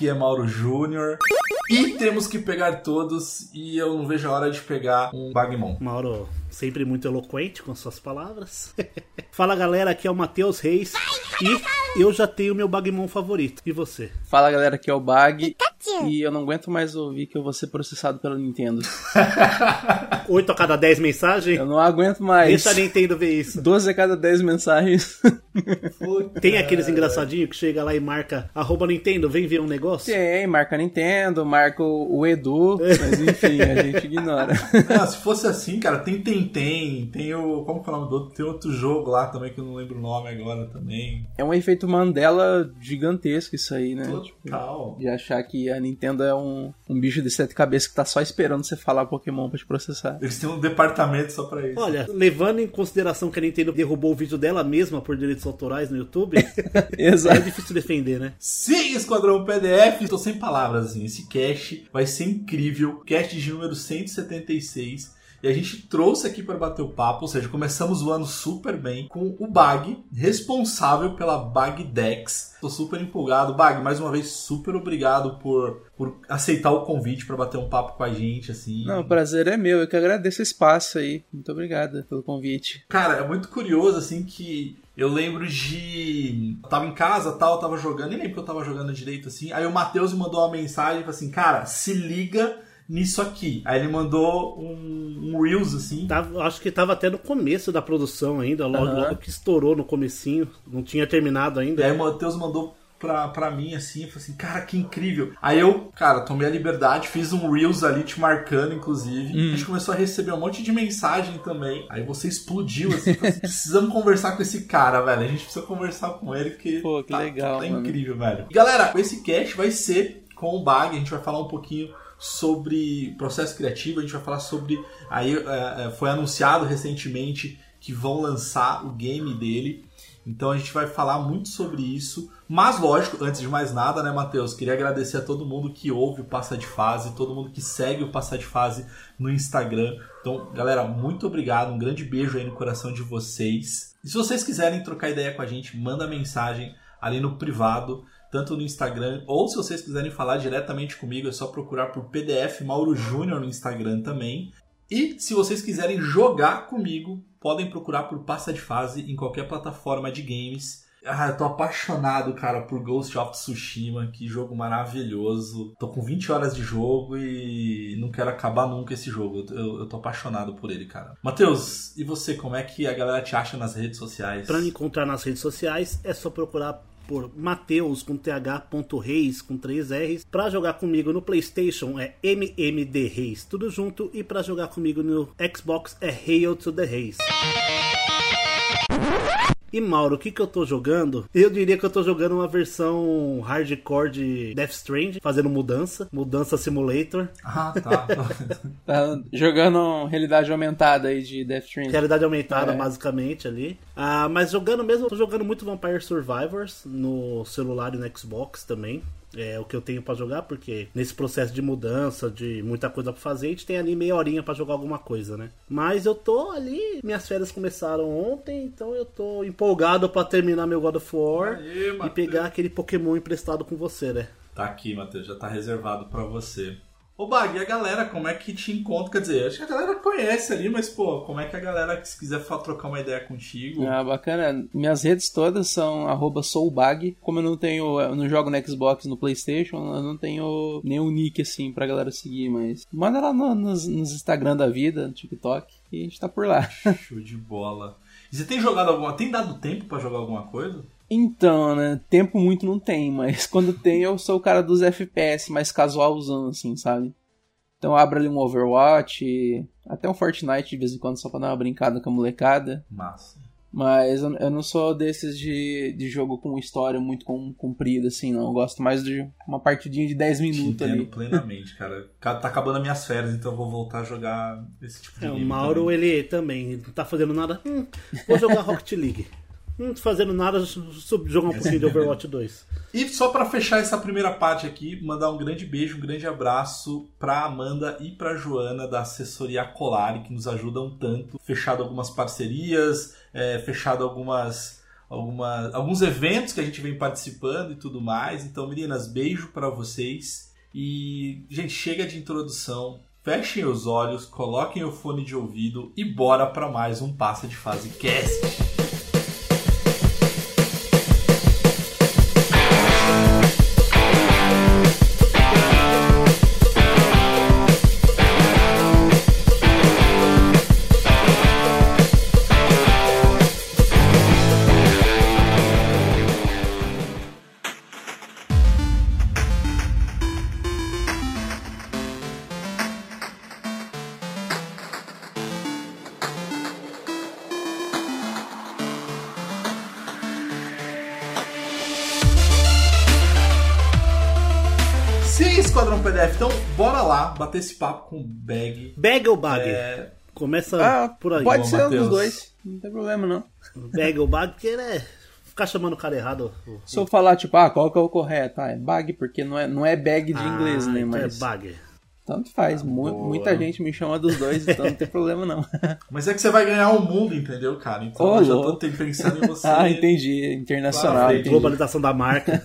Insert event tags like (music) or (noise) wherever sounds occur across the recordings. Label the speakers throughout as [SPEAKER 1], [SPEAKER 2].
[SPEAKER 1] Aqui é Mauro Júnior. E temos que pegar todos, e eu não vejo a hora de pegar um Bagmon.
[SPEAKER 2] Mauro, sempre muito eloquente com suas palavras. (laughs) Fala galera, aqui é o Matheus Reis e eu já tenho meu Bagmon favorito. E você?
[SPEAKER 3] Fala galera, aqui é o Bag. E eu não aguento mais ouvir que eu vou ser processado pela Nintendo. (laughs) (laughs)
[SPEAKER 2] 8 a cada 10 mensagens?
[SPEAKER 3] Eu não aguento mais.
[SPEAKER 2] Deixa a Nintendo ver isso.
[SPEAKER 3] 12 a cada 10 mensagens.
[SPEAKER 2] Tem aqueles engraçadinhos que chega lá e marca arroba Nintendo, vem ver um negócio?
[SPEAKER 3] Tem, marca Nintendo, marca o Edu, mas enfim, a gente ignora.
[SPEAKER 1] Ah, se fosse assim, cara, tem Tentem, tem o. Como que é o nome do outro? Tem outro jogo lá também que eu não lembro o nome agora também.
[SPEAKER 3] É um efeito Mandela gigantesco isso aí, né? Tipo,
[SPEAKER 1] Total.
[SPEAKER 3] de achar que a Nintendo é um, um bicho de sete cabeças que tá só esperando você falar Pokémon pra te processar.
[SPEAKER 1] Eles têm um departamento só pra isso.
[SPEAKER 2] Olha, levando em consideração que a Nintendo derrubou o vídeo dela mesma por direitos autorais no YouTube, (laughs) é
[SPEAKER 3] Exato.
[SPEAKER 2] difícil defender, né?
[SPEAKER 1] Sim, Esquadrão PDF, tô sem palavras, assim. Esse cast vai ser incrível. Cast de número 176. E a gente trouxe aqui para bater o papo, ou seja, começamos o ano super bem com o Bag, responsável pela Bag Dex. Tô super empolgado. Bag, mais uma vez, super obrigado por, por aceitar o convite para bater um papo com a gente, assim.
[SPEAKER 3] Não, o prazer é meu. Eu que agradeço o espaço aí. Muito obrigado pelo convite.
[SPEAKER 1] Cara, é muito curioso, assim, que eu lembro de. Eu tava em casa tal, eu tava jogando, nem lembro que eu tava jogando direito assim. Aí o Matheus me mandou uma mensagem e falou assim: Cara, se liga nisso aqui. Aí ele mandou um, um Reels assim.
[SPEAKER 2] Tava- acho que tava até no começo da produção ainda, logo,
[SPEAKER 3] Aham.
[SPEAKER 2] logo que estourou no comecinho, não tinha terminado
[SPEAKER 1] E
[SPEAKER 2] ainda.
[SPEAKER 1] aí o Matheus mandou pra, pra mim assim, falei assim, cara, que incrível. Aí eu, cara, tomei a liberdade, fiz um Reels ali te marcando, inclusive.
[SPEAKER 3] Hum.
[SPEAKER 1] A gente começou a receber um monte de mensagem também. Aí você explodiu, assim, falou assim, (laughs) precisamos conversar com esse cara, velho. A gente precisa conversar com ele, porque
[SPEAKER 3] Pô, que
[SPEAKER 1] tá,
[SPEAKER 3] legal,
[SPEAKER 1] tá incrível, velho. E, galera, esse cast vai ser com o Bag, a gente vai falar um pouquinho sobre processo criativo, a gente vai falar sobre. Aí é, é, foi anunciado recentemente que vão lançar o game dele. Então a gente vai falar muito sobre isso. Mas lógico, antes de mais nada, né, Matheus? Queria agradecer a todo mundo que ouve o Passa de Fase, todo mundo que segue o Passa de Fase no Instagram. Então, galera, muito obrigado. Um grande beijo aí no coração de vocês. E se vocês quiserem trocar ideia com a gente, manda mensagem ali no privado, tanto no Instagram, ou se vocês quiserem falar diretamente comigo, é só procurar por PDF Mauro Júnior no Instagram também. E se vocês quiserem jogar comigo, podem procurar por Passa de Fase em qualquer plataforma de games. Ah, eu tô apaixonado, cara, por Ghost of Tsushima, que jogo maravilhoso. Tô com 20 horas de jogo e não quero acabar nunca esse jogo. Eu, eu- tô apaixonado por ele, cara. Matheus, e você, como é que a galera te acha nas redes sociais?
[SPEAKER 2] Pra me encontrar nas redes sociais é só procurar por Mateus com th.reis com 3 R's. Pra jogar comigo no PlayStation é MMD Reis, tudo junto. E pra jogar comigo no Xbox é Hail to the Reis. E Mauro, o que que eu tô jogando? Eu diria que eu tô jogando uma versão hardcore de Death Stranding, fazendo mudança, mudança simulator.
[SPEAKER 1] Ah, tá. (laughs)
[SPEAKER 3] Tá jogando realidade aumentada aí de Death Stranding.
[SPEAKER 2] Realidade aumentada,
[SPEAKER 3] É.
[SPEAKER 2] basicamente, ali. Ah, mas jogando mesmo, eu tô jogando muito Vampire Survivors no celular e no Xbox também. É o que eu tenho pra jogar, porque nesse processo de mudança, de muita coisa pra fazer, a gente tem ali meia horinha pra jogar alguma coisa, né? Mas eu tô ali, minhas férias começaram ontem, então eu tô empolgado pra terminar meu God of War
[SPEAKER 1] Aê,
[SPEAKER 2] e pegar aquele Pokémon emprestado com você, né?
[SPEAKER 1] Tá aqui, Matheus, já tá reservado pra você. Ô Bag, e a galera, como é que te encontra? Quer dizer, acho que a galera conhece ali, mas pô, como é que a galera, se quiser trocar uma ideia contigo?
[SPEAKER 3] Ah, bacana. Minhas redes todas são arroba soulbag. Como eu não tenho. Eu não jogo no Xbox no Playstation, eu não tenho nenhum nick assim pra galera seguir, mas. Manda lá no- nos, nos Instagram da vida, no TikTok, e a gente tá por lá.
[SPEAKER 1] Show de bola. E você tem jogado alguma. Tem dado tempo pra jogar alguma coisa?
[SPEAKER 3] Então, né? Tempo muito não tem, mas (laughs) quando tem eu sou o cara dos FPS mais casualzão, assim, sabe? Então abro ali um Overwatch, até um Fortnite de vez em quando só pra dar uma brincada com a molecada.
[SPEAKER 1] Massa.
[SPEAKER 3] Mas eu, não sou desses de, de jogo com história muito com, comprida, assim, não. Eu gosto mais de uma partidinha de 10
[SPEAKER 1] Te
[SPEAKER 3] minutos
[SPEAKER 1] entendo
[SPEAKER 3] ali.
[SPEAKER 1] plenamente, cara. Ca- Tá acabando as minhas férias, então eu vou voltar a jogar esse tipo de
[SPEAKER 2] É, o Mauro,
[SPEAKER 1] também.
[SPEAKER 2] ele também não tá fazendo nada. Hum, vou jogar Rocket League. Tô fazendo nada, jogar um pouquinho de Overwatch 2. (laughs)
[SPEAKER 1] E só pra fechar essa primeira parte aqui, mandar um grande beijo, um grande abraço pra Amanda e pra Joana da assessoria Colari, que nos ajudam tanto. Fechado algumas parcerias, é, fechado algumas, algumas, alguns eventos que a gente vem participando e tudo mais. Então, meninas, beijo pra vocês. E, gente, chega de introdução. Fechem os olhos, coloquem o fone de ouvido e bora pra mais um Passa de Fase Cast. Bater esse papo com o Bag.
[SPEAKER 2] Bag ou bag?
[SPEAKER 1] É,
[SPEAKER 2] Começa
[SPEAKER 3] Ah,
[SPEAKER 2] por aí.
[SPEAKER 3] pode
[SPEAKER 1] Bom,
[SPEAKER 3] ser um
[SPEAKER 1] Matheus.
[SPEAKER 3] dos dois. Não tem problema, não.
[SPEAKER 2] Bag ou bag, porque é ficar chamando o cara errado.
[SPEAKER 3] Se eu falar, tipo, ah, qual que é o correto? Ah, é bag, porque não é, não é bag de inglês,
[SPEAKER 2] Ah,
[SPEAKER 3] né?
[SPEAKER 2] então
[SPEAKER 3] Mas
[SPEAKER 2] É bag.
[SPEAKER 3] tanto faz. Mu-
[SPEAKER 1] boa.
[SPEAKER 3] muita gente me chama dos dois, então não tem problema, não. (laughs)
[SPEAKER 1] mas é que você vai ganhar o mundo, entendeu, cara? Então
[SPEAKER 3] Ô,
[SPEAKER 1] eu já tô pensando em você. (laughs)
[SPEAKER 3] ah, entendi. Internacional,
[SPEAKER 1] Claro,
[SPEAKER 3] entendi.
[SPEAKER 2] Globalização da marca.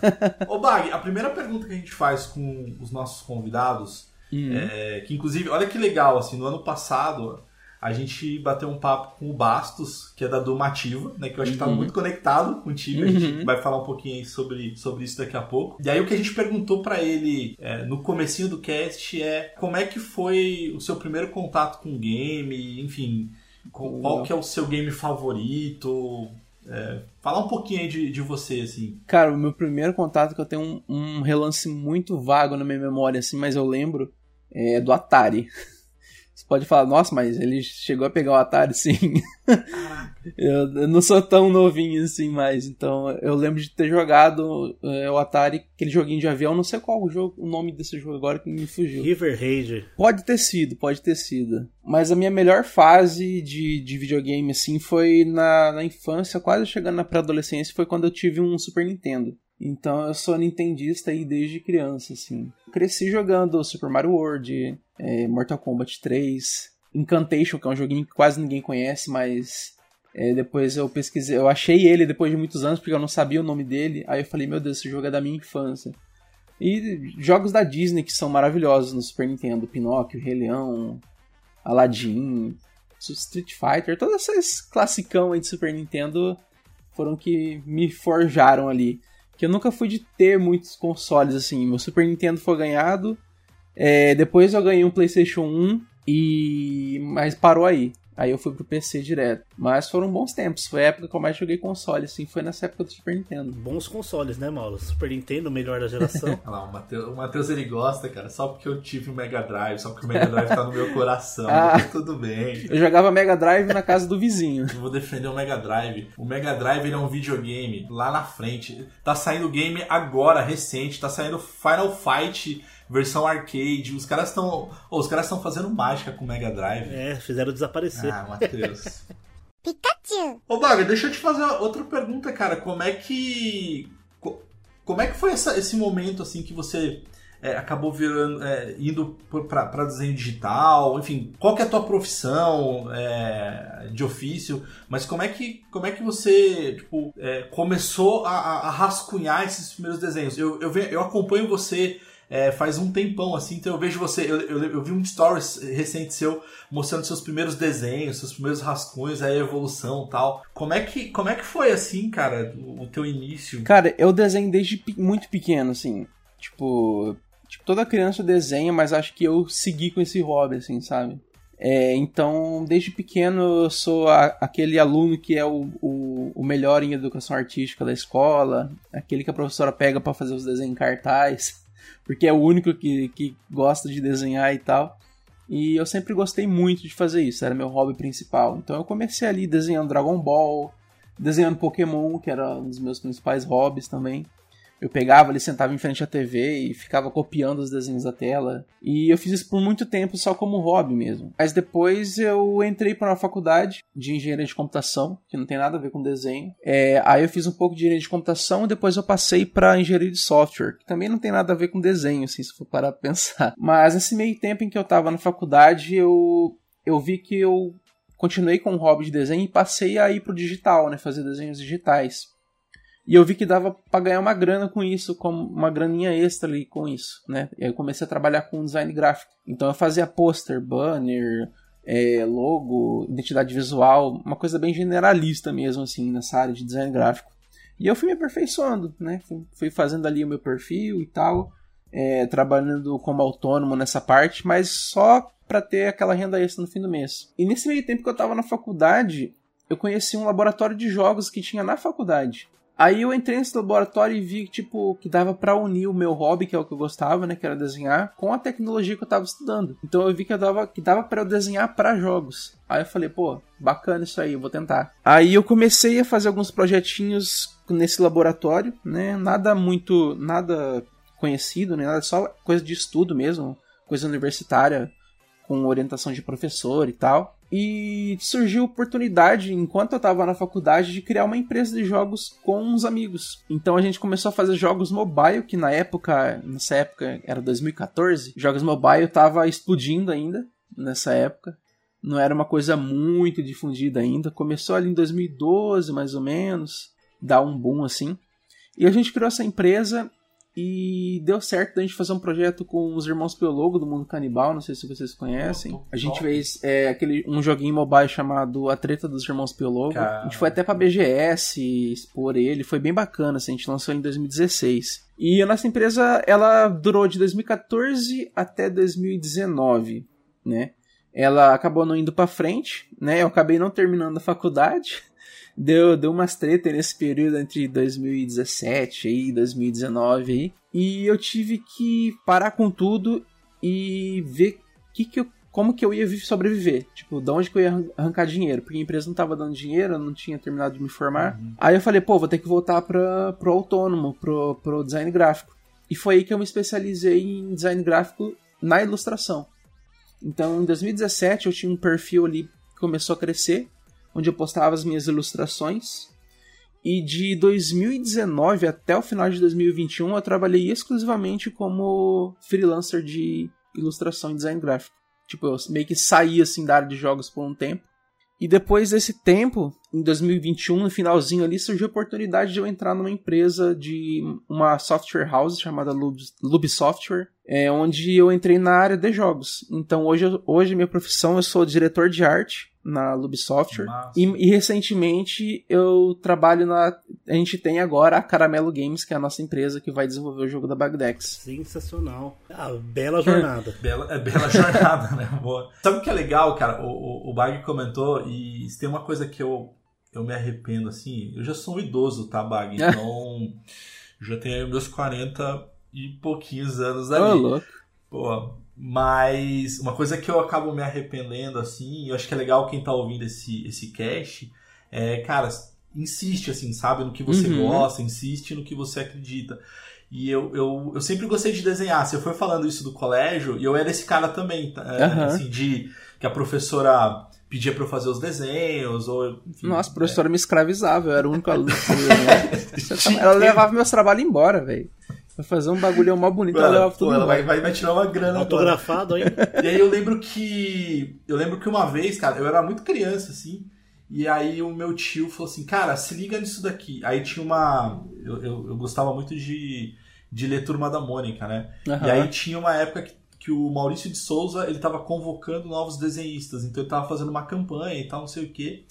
[SPEAKER 1] Ô, Bag, a primeira pergunta que a gente faz com os nossos convidados,
[SPEAKER 3] Hum.
[SPEAKER 1] é, que inclusive, olha que legal, assim, no ano passado a gente bateu um papo com o Bastos, que é da Domativa, né, que eu acho que tá
[SPEAKER 3] Uhum.
[SPEAKER 1] muito conectado contigo, a gente vai falar um pouquinho sobre, sobre isso daqui a pouco. E aí o que a gente perguntou pra ele é, no comecinho do cast é como é que foi o seu primeiro contato com o game, enfim, com- qual que é o seu game favorito, é, falar um pouquinho aí de, de você, assim.
[SPEAKER 3] Cara, o meu primeiro contato que eu tenho um, um relance muito vago na minha memória, assim, mas eu lembro, é do Atari. (laughs) Você pode falar, nossa, mas ele chegou a pegar o Atari, sim. eu, eu não sou tão novinho assim mais, então eu lembro de ter jogado é, o Atari, aquele joguinho de avião, não sei qual o jogo, o nome desse jogo agora que me fugiu.
[SPEAKER 2] River Rage.
[SPEAKER 3] Pode ter sido, pode ter sido. Mas a minha melhor fase de, de videogame, assim, foi na, na infância, quase chegando na pré-adolescência, foi quando eu tive um Super Nintendo. Então eu sou nintendista aí desde criança, assim. Cresci jogando Super Mario World, é, Mortal Kombat 3, Incantation, que é um joguinho que quase ninguém conhece, mas é, depois eu pesquisei, eu achei ele depois de muitos anos, porque eu não sabia o nome dele. Aí eu falei, meu Deus, esse jogo é da minha infância. E jogos da Disney que são maravilhosos no Super Nintendo, Pinóquio, Rei Leão, Aladdin, Street Fighter, todos esses classicão aí de Super Nintendo foram que me forjaram ali. Que eu nunca fui de ter muitos consoles assim. Meu Super Nintendo foi ganhado, é, depois eu ganhei um PlayStation 1 e mas parou aí. Aí eu fui pro PC direto. Mas foram bons tempos. Foi a época que eu mais joguei console, assim. Foi nessa época do Super Nintendo.
[SPEAKER 2] Bons consoles, né, Mauro? Super Nintendo, melhor da geração. (laughs)
[SPEAKER 1] Olha lá, o Matheus, o Matheus ele gosta, cara, só porque eu tive o Mega Drive, só porque o Mega Drive tá no meu coração. (laughs)
[SPEAKER 3] Ah.
[SPEAKER 1] tudo bem.
[SPEAKER 3] Eu jogava Mega Drive na casa do vizinho.
[SPEAKER 1] Eu vou defender o Mega Drive. O Mega Drive ele é um videogame lá na frente. Tá saindo game agora, recente. Tá saindo Final Fight versão arcade. Os caras estão. os caras estão fazendo mágica com o Mega Drive.
[SPEAKER 2] é, fizeram desaparecer.
[SPEAKER 1] Ah, Matheus. (laughs) Pikachu! Ô, Baga, deixa eu te fazer outra pergunta, cara. Como é que. co- Como é que foi essa- esse momento assim que você é, acabou virando, é, indo para desenho digital? Enfim, qual que é a tua profissão é, de ofício? Mas como é que, como é que você tipo, é, começou a, a- rascunhar esses primeiros desenhos? Eu, eu, eu acompanho você é, faz um tempão, assim, então eu vejo você, eu, eu, eu, vi um stories recente seu mostrando seus primeiros desenhos, seus primeiros rascunhos, a evolução tal. Como é que, como é que foi, assim, cara, o, o teu início?
[SPEAKER 3] Cara, eu desenho desde muito pequeno, assim, tipo, tipo, toda criança desenha, mas acho que eu segui com esse hobby, assim, sabe? É, então, desde pequeno eu sou a, aquele aluno que é o, o, o, melhor em educação artística da escola, aquele que a professora pega para fazer os desenhos em cartaz, porque é o único que, que gosta de desenhar e tal. E eu sempre gostei muito de fazer isso, era meu hobby principal. Então eu comecei ali desenhando Dragon Ball, desenhando Pokémon, que era um dos meus principais hobbies também. Eu pegava ali, sentava em frente à TV e ficava copiando os desenhos da tela. E eu fiz isso por muito tempo só como hobby mesmo. Mas depois eu entrei para uma faculdade de engenharia de computação, que não tem nada a ver com desenho. É, aí eu fiz um pouco de engenharia de computação e depois eu passei para engenharia de software, que também não tem nada a ver com desenho, assim, se for parar pra (laughs) pensar. Mas nesse meio tempo em que eu tava na faculdade, eu, eu vi que eu continuei com o hobby de desenho e passei a ir pro digital, né, fazer desenhos digitais. E eu vi que dava para ganhar uma grana com isso, como uma graninha extra ali com isso, né? E aí eu comecei a trabalhar com design gráfico. Então eu fazia pôster, banner, é, logo, identidade visual, uma coisa bem generalista mesmo, assim, nessa área de design gráfico. E eu fui me aperfeiçoando, né? Fui fazendo ali o meu perfil e tal, é, trabalhando como autônomo nessa parte, mas só para ter aquela renda extra no fim do mês. E nesse meio tempo que eu estava na faculdade, eu conheci um laboratório de jogos que tinha na faculdade. Aí eu entrei nesse laboratório e vi tipo que dava para unir o meu hobby, que é o que eu gostava, né, que era desenhar, com a tecnologia que eu tava estudando. Então eu vi que dava que dava para eu desenhar para jogos. Aí eu falei, pô, bacana isso aí, eu vou tentar. Aí eu comecei a fazer alguns projetinhos nesse laboratório, né? Nada muito, nada conhecido, né? Nada só coisa de estudo mesmo, coisa universitária com orientação de professor e tal. E surgiu a oportunidade, enquanto eu estava na faculdade, de criar uma empresa de jogos com uns amigos. Então a gente começou a fazer jogos mobile, que na época, nessa época era 2014, jogos mobile tava explodindo ainda nessa época. Não era uma coisa muito difundida ainda. Começou ali em 2012, mais ou menos, dar um boom assim. E a gente criou essa empresa e deu certo da gente fazer um projeto com os irmãos Piologo do Mundo Canibal, não sei se vocês conhecem. A gente fez é, aquele, um joguinho mobile chamado A Treta dos Irmãos Piologo. A gente foi até pra BGS expor ele, foi bem bacana, assim, a gente lançou em 2016. E a nossa empresa, ela durou de 2014 até 2019, né? Ela acabou não indo para frente, né? Eu acabei não terminando a faculdade deu, deu umas treta nesse período entre 2017 e 2019 aí. E eu tive que parar com tudo e ver que que eu, como que eu ia sobreviver. Tipo, de onde que eu ia arrancar dinheiro. Porque a empresa não tava dando dinheiro, eu não tinha terminado de me formar. Uhum. Aí eu falei, pô, vou ter que voltar pra, pro autônomo, pro, pro design gráfico. E foi aí que eu me especializei em design gráfico na ilustração. Então, em 2017, eu tinha um perfil ali que começou a crescer onde eu postava as minhas ilustrações. E de 2019 até o final de 2021 eu trabalhei exclusivamente como freelancer de ilustração e design gráfico. Tipo, eu meio que saí assim da área de jogos por um tempo. E depois desse tempo, em 2021, no finalzinho ali, surgiu a oportunidade de eu entrar numa empresa de uma software house chamada Lub, Software, é, onde eu entrei na área de jogos. Então hoje, hoje minha profissão eu sou diretor de arte na Lub Software e, e, recentemente eu trabalho na a gente tem agora a Caramelo Games que é a nossa empresa que vai desenvolver o jogo da Bagdex.
[SPEAKER 2] Sensacional. Ah, bela jornada. (laughs)
[SPEAKER 1] bela, é bela jornada, né? Boa. Sabe o que é legal, cara? O, o, o Bag comentou e tem uma coisa que eu eu me arrependo assim. Eu já sou um idoso, tá, Bag? (laughs) Então já tenho meus 40 e pouquinhos anos ali.
[SPEAKER 3] Oh, louco.
[SPEAKER 1] Pô, mas uma coisa que eu acabo me arrependendo, assim, eu acho que é legal quem tá ouvindo esse, esse cast, é, cara, insiste, assim, sabe, no que você uhum. gosta, insiste no que você acredita. E eu, eu, eu sempre gostei de desenhar. Se eu for falando isso do colégio, e eu era esse cara também, uhum. assim, de que a professora pedia para eu fazer os desenhos, ou enfim,
[SPEAKER 3] Nossa, a professora é. me escravizava, eu era o único aluno. (laughs) né? Ela levava meus trabalhos embora, velho. Vai fazer um bagulho mó bonito,
[SPEAKER 1] Mano,
[SPEAKER 3] ela
[SPEAKER 1] pô, ela vai, vai, vai, tirar uma grana.
[SPEAKER 2] Autografado aí. (laughs)
[SPEAKER 1] E aí eu lembro que. Eu lembro que uma vez, cara, eu era muito criança, assim. E aí o meu tio falou assim, cara, se liga nisso daqui. Aí tinha uma. Eu, eu, eu gostava muito de, de ler Turma da Mônica, né?
[SPEAKER 3] Aham.
[SPEAKER 1] E aí tinha uma época que, que o Maurício de Souza ele tava convocando novos desenhistas, então ele tava fazendo uma campanha e tal, não sei o quê.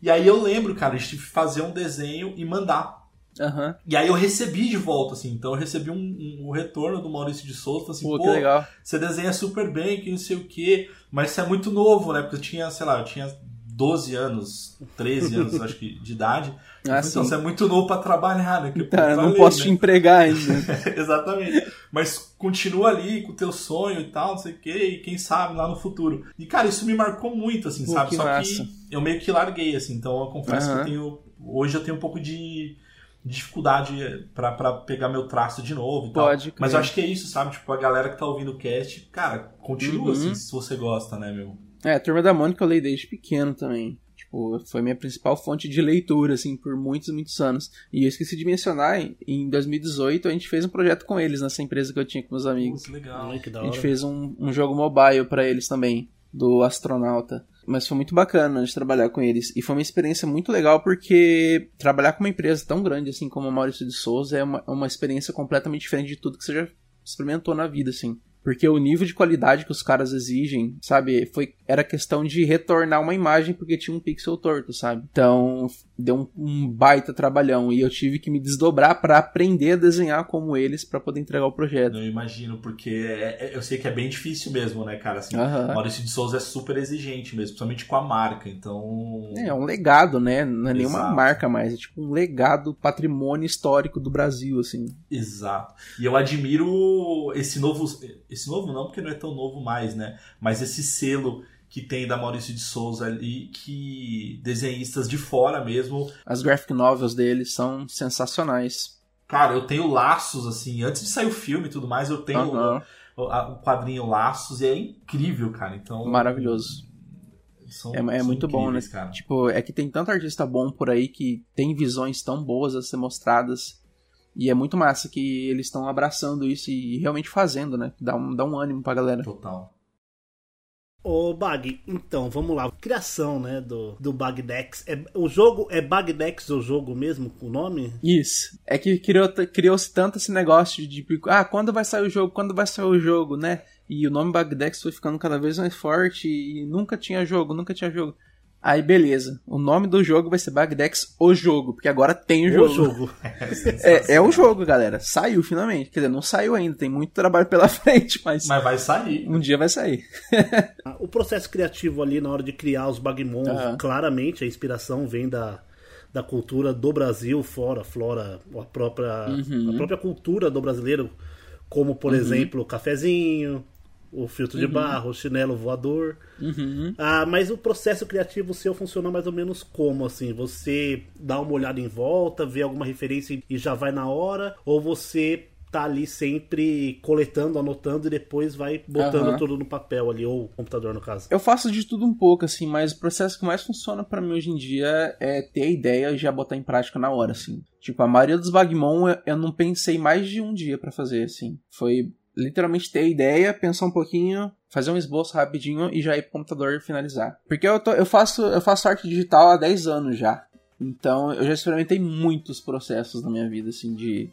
[SPEAKER 1] E aí eu lembro, cara, a gente fazer um desenho e mandar.
[SPEAKER 3] Aham.
[SPEAKER 1] E aí eu recebi de volta, assim, então eu recebi um, um- um retorno do Maurício de Souza, assim,
[SPEAKER 3] Pô,
[SPEAKER 1] pô,
[SPEAKER 3] que
[SPEAKER 1] você desenha super bem, que não sei o quê, mas você é muito novo, né? Porque eu tinha, sei lá, eu tinha 12 anos, 13 anos, (laughs) acho que, de idade.
[SPEAKER 3] Ah,
[SPEAKER 1] então, você é muito novo pra trabalhar, né? Que eu
[SPEAKER 3] Tá, não posso
[SPEAKER 1] né?
[SPEAKER 3] te empregar ainda. (laughs)
[SPEAKER 1] Exatamente. Mas continua ali com o teu sonho e tal, não sei o quê, e quem sabe lá no futuro. E, cara, isso me marcou muito, assim,
[SPEAKER 3] Pô,
[SPEAKER 1] sabe?
[SPEAKER 3] que
[SPEAKER 1] Só
[SPEAKER 3] massa.
[SPEAKER 1] que eu meio que larguei, assim, então eu confesso que
[SPEAKER 3] Aham.
[SPEAKER 1] eu tenho. Hoje eu tenho um pouco de dificuldade pra, pra pegar meu traço de novo e tal.
[SPEAKER 3] Pode crer.
[SPEAKER 1] Mas eu acho que é isso, sabe? Tipo, a galera que tá ouvindo o cast, cara, continua
[SPEAKER 3] Uhum.
[SPEAKER 1] assim, se você gosta, né, meu?
[SPEAKER 3] É, a Turma da Mônica eu leio desde pequeno também. Tipo, foi minha principal fonte de leitura, assim, por muitos, muitos anos. E eu esqueci de mencionar, em- em 2018 a gente fez um projeto com eles, nessa empresa que eu tinha com meus amigos.
[SPEAKER 1] Putz, legal.
[SPEAKER 2] Ai, que da
[SPEAKER 3] A gente fez um, um jogo mobile pra eles também, do astronauta. Mas foi muito bacana de trabalhar com eles. E foi uma experiência muito legal porque trabalhar com uma empresa tão grande assim como a Maurício de Souza é uma, é uma experiência completamente diferente de tudo que você já experimentou na vida, assim. Porque o nível de qualidade que os caras exigem, sabe, foi era questão de retornar uma imagem porque tinha um pixel torto, sabe? Então, deu um, um baita trabalhão e eu tive que me desdobrar pra aprender a desenhar como eles pra poder entregar o projeto.
[SPEAKER 1] Eu imagino, porque é- é- eu sei que é bem difícil mesmo, né, cara? Assim,
[SPEAKER 3] Aham.
[SPEAKER 1] Maurício de Souza é super exigente mesmo, principalmente com a marca, então.
[SPEAKER 3] É, é um legado, né? Não é nenhuma
[SPEAKER 1] Exato.
[SPEAKER 3] marca mais, é tipo um legado, patrimônio histórico do Brasil, assim.
[SPEAKER 1] Exato. E eu admiro esse novo. Esse novo não, porque não é tão novo mais, né? Mas esse selo que tem da Maurício de Souza ali, que desenhistas de fora mesmo.
[SPEAKER 3] As graphic novels deles são sensacionais.
[SPEAKER 1] Cara, eu tenho laços, assim, antes de sair o filme e tudo mais, eu tenho o, a- o quadrinho Laços e é incrível, cara. Então.
[SPEAKER 3] Maravilhoso.
[SPEAKER 1] são-
[SPEAKER 3] É, é muito bom, né?
[SPEAKER 1] Cara.
[SPEAKER 3] Tipo, é que tem tanto artista bom por aí que tem visões tão boas a ser mostradas. E é muito massa que eles estão abraçando isso e realmente fazendo, né? Dá um, dá um ânimo pra galera.
[SPEAKER 1] Total.
[SPEAKER 2] Ô, Bag, então, vamos lá. Criação, né, do, do Bagdex. É, o jogo é Bagdex o jogo mesmo, o nome?
[SPEAKER 3] Isso. É que criou- criou-se tanto esse negócio de tipo, ah, quando vai sair o jogo? Quando vai sair o jogo, né? E o nome Bagdex foi ficando cada vez mais forte e nunca tinha jogo, nunca tinha jogo. Aí beleza, o nome do jogo vai ser Bagdex o jogo, porque agora tem o jogo.
[SPEAKER 2] O jogo. (laughs)
[SPEAKER 3] É, é o jogo, galera. Saiu finalmente. Quer dizer, não saiu ainda, tem muito trabalho pela (laughs) frente, mas,
[SPEAKER 1] Mas vai sair.
[SPEAKER 3] um dia vai sair. (laughs)
[SPEAKER 2] O processo criativo ali na hora de criar os Bagmons,
[SPEAKER 3] Aham.
[SPEAKER 2] claramente a inspiração vem da, da cultura do Brasil, fora, flora, a própria,
[SPEAKER 3] Uhum.
[SPEAKER 2] a própria cultura do brasileiro, como por exemplo o cafezinho, o filtro de barro, o chinelo voador.
[SPEAKER 3] Uhum.
[SPEAKER 2] Ah, mas o processo criativo seu funciona mais ou menos como assim? Você dá uma olhada em volta, vê alguma referência e já vai na hora, ou você tá ali sempre coletando, anotando e depois vai botando
[SPEAKER 3] Aham.
[SPEAKER 2] tudo no papel ali ou computador no caso.
[SPEAKER 3] Eu faço de tudo um pouco, assim, mas o processo que mais funciona pra mim hoje em dia é ter a ideia e já botar em prática na hora, assim. Tipo, a maioria dos Bagmon eu- não pensei mais de um dia pra fazer, assim. Foi literalmente ter a ideia, pensar um pouquinho, fazer um esboço rapidinho e já ir pro computador e finalizar. Porque eu, tô- eu, faço, eu faço arte digital há 10 anos já. Então eu já experimentei muitos processos na minha vida, assim, de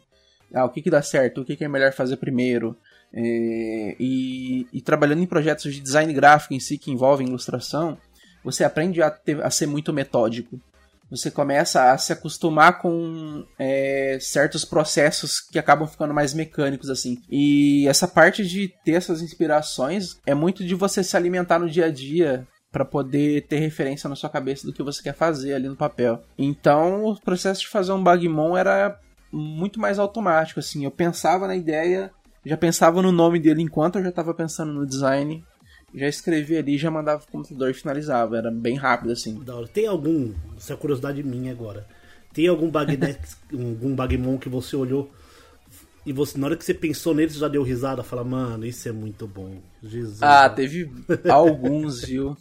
[SPEAKER 3] ah, o que, que dá certo, o que, que é melhor fazer primeiro. É, e, e trabalhando em projetos de design gráfico em si que envolvem ilustração, você aprende a, ter- a ser muito metódico. Você começa a se acostumar com é, certos processos que acabam ficando mais mecânicos assim. E essa parte de ter essas inspirações é muito de você se alimentar no dia a dia para poder ter referência na sua cabeça do que você quer fazer ali no papel. Então, o processo de fazer um Bagmon era muito mais automático assim. Eu pensava na ideia, já pensava no nome dele enquanto eu já estava pensando no design, já escrevia ali, já mandava pro computador e finalizava. Era bem rápido assim.
[SPEAKER 2] Da hora. Tem algum, isso é curiosidade minha agora. Tem algum Bagdex, (laughs) algum Bagmon que você olhou e você na hora que você pensou nele você já deu risada, fala, mano, isso é muito bom. Jesus.
[SPEAKER 3] Ah, teve alguns, viu?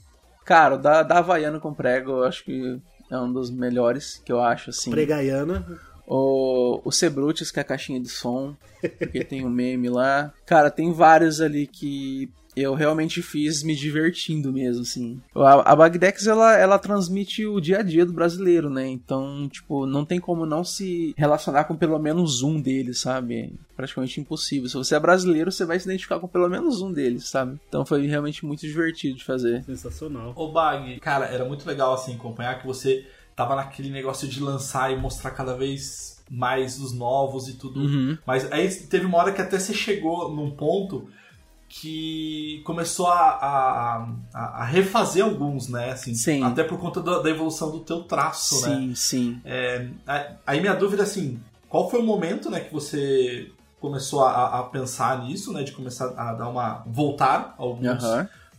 [SPEAKER 3] Cara, o da, da Havaiana com prego, eu acho que é um dos melhores que eu acho, assim.
[SPEAKER 2] Pregaiana.
[SPEAKER 3] O, o Sebrutis, que é a caixinha de som, porque tem um meme lá. Cara, tem vários ali que Eu realmente fiz me divertindo mesmo, assim. A, a Bagdex, ela, ela transmite o dia a dia do brasileiro, né? Então, tipo, não tem como não se relacionar com pelo menos um deles, sabe? É praticamente impossível. Se você é brasileiro, você vai se identificar com pelo menos um deles, sabe? Então foi realmente muito divertido de fazer.
[SPEAKER 2] Sensacional.
[SPEAKER 1] Ô Bag, cara, era muito legal assim acompanhar que você tava naquele negócio de lançar e mostrar cada vez mais os novos e tudo.
[SPEAKER 3] Uhum.
[SPEAKER 1] Mas aí teve uma hora que até você chegou num ponto que começou a, a, a- refazer alguns, né? Assim,
[SPEAKER 3] Sim.
[SPEAKER 1] Até por conta da, da evolução do teu traço, né?
[SPEAKER 3] Sim, sim.
[SPEAKER 1] É, aí minha dúvida é assim, qual foi o momento, né, que você começou a, a pensar nisso, né, de começar a dar uma voltar alguns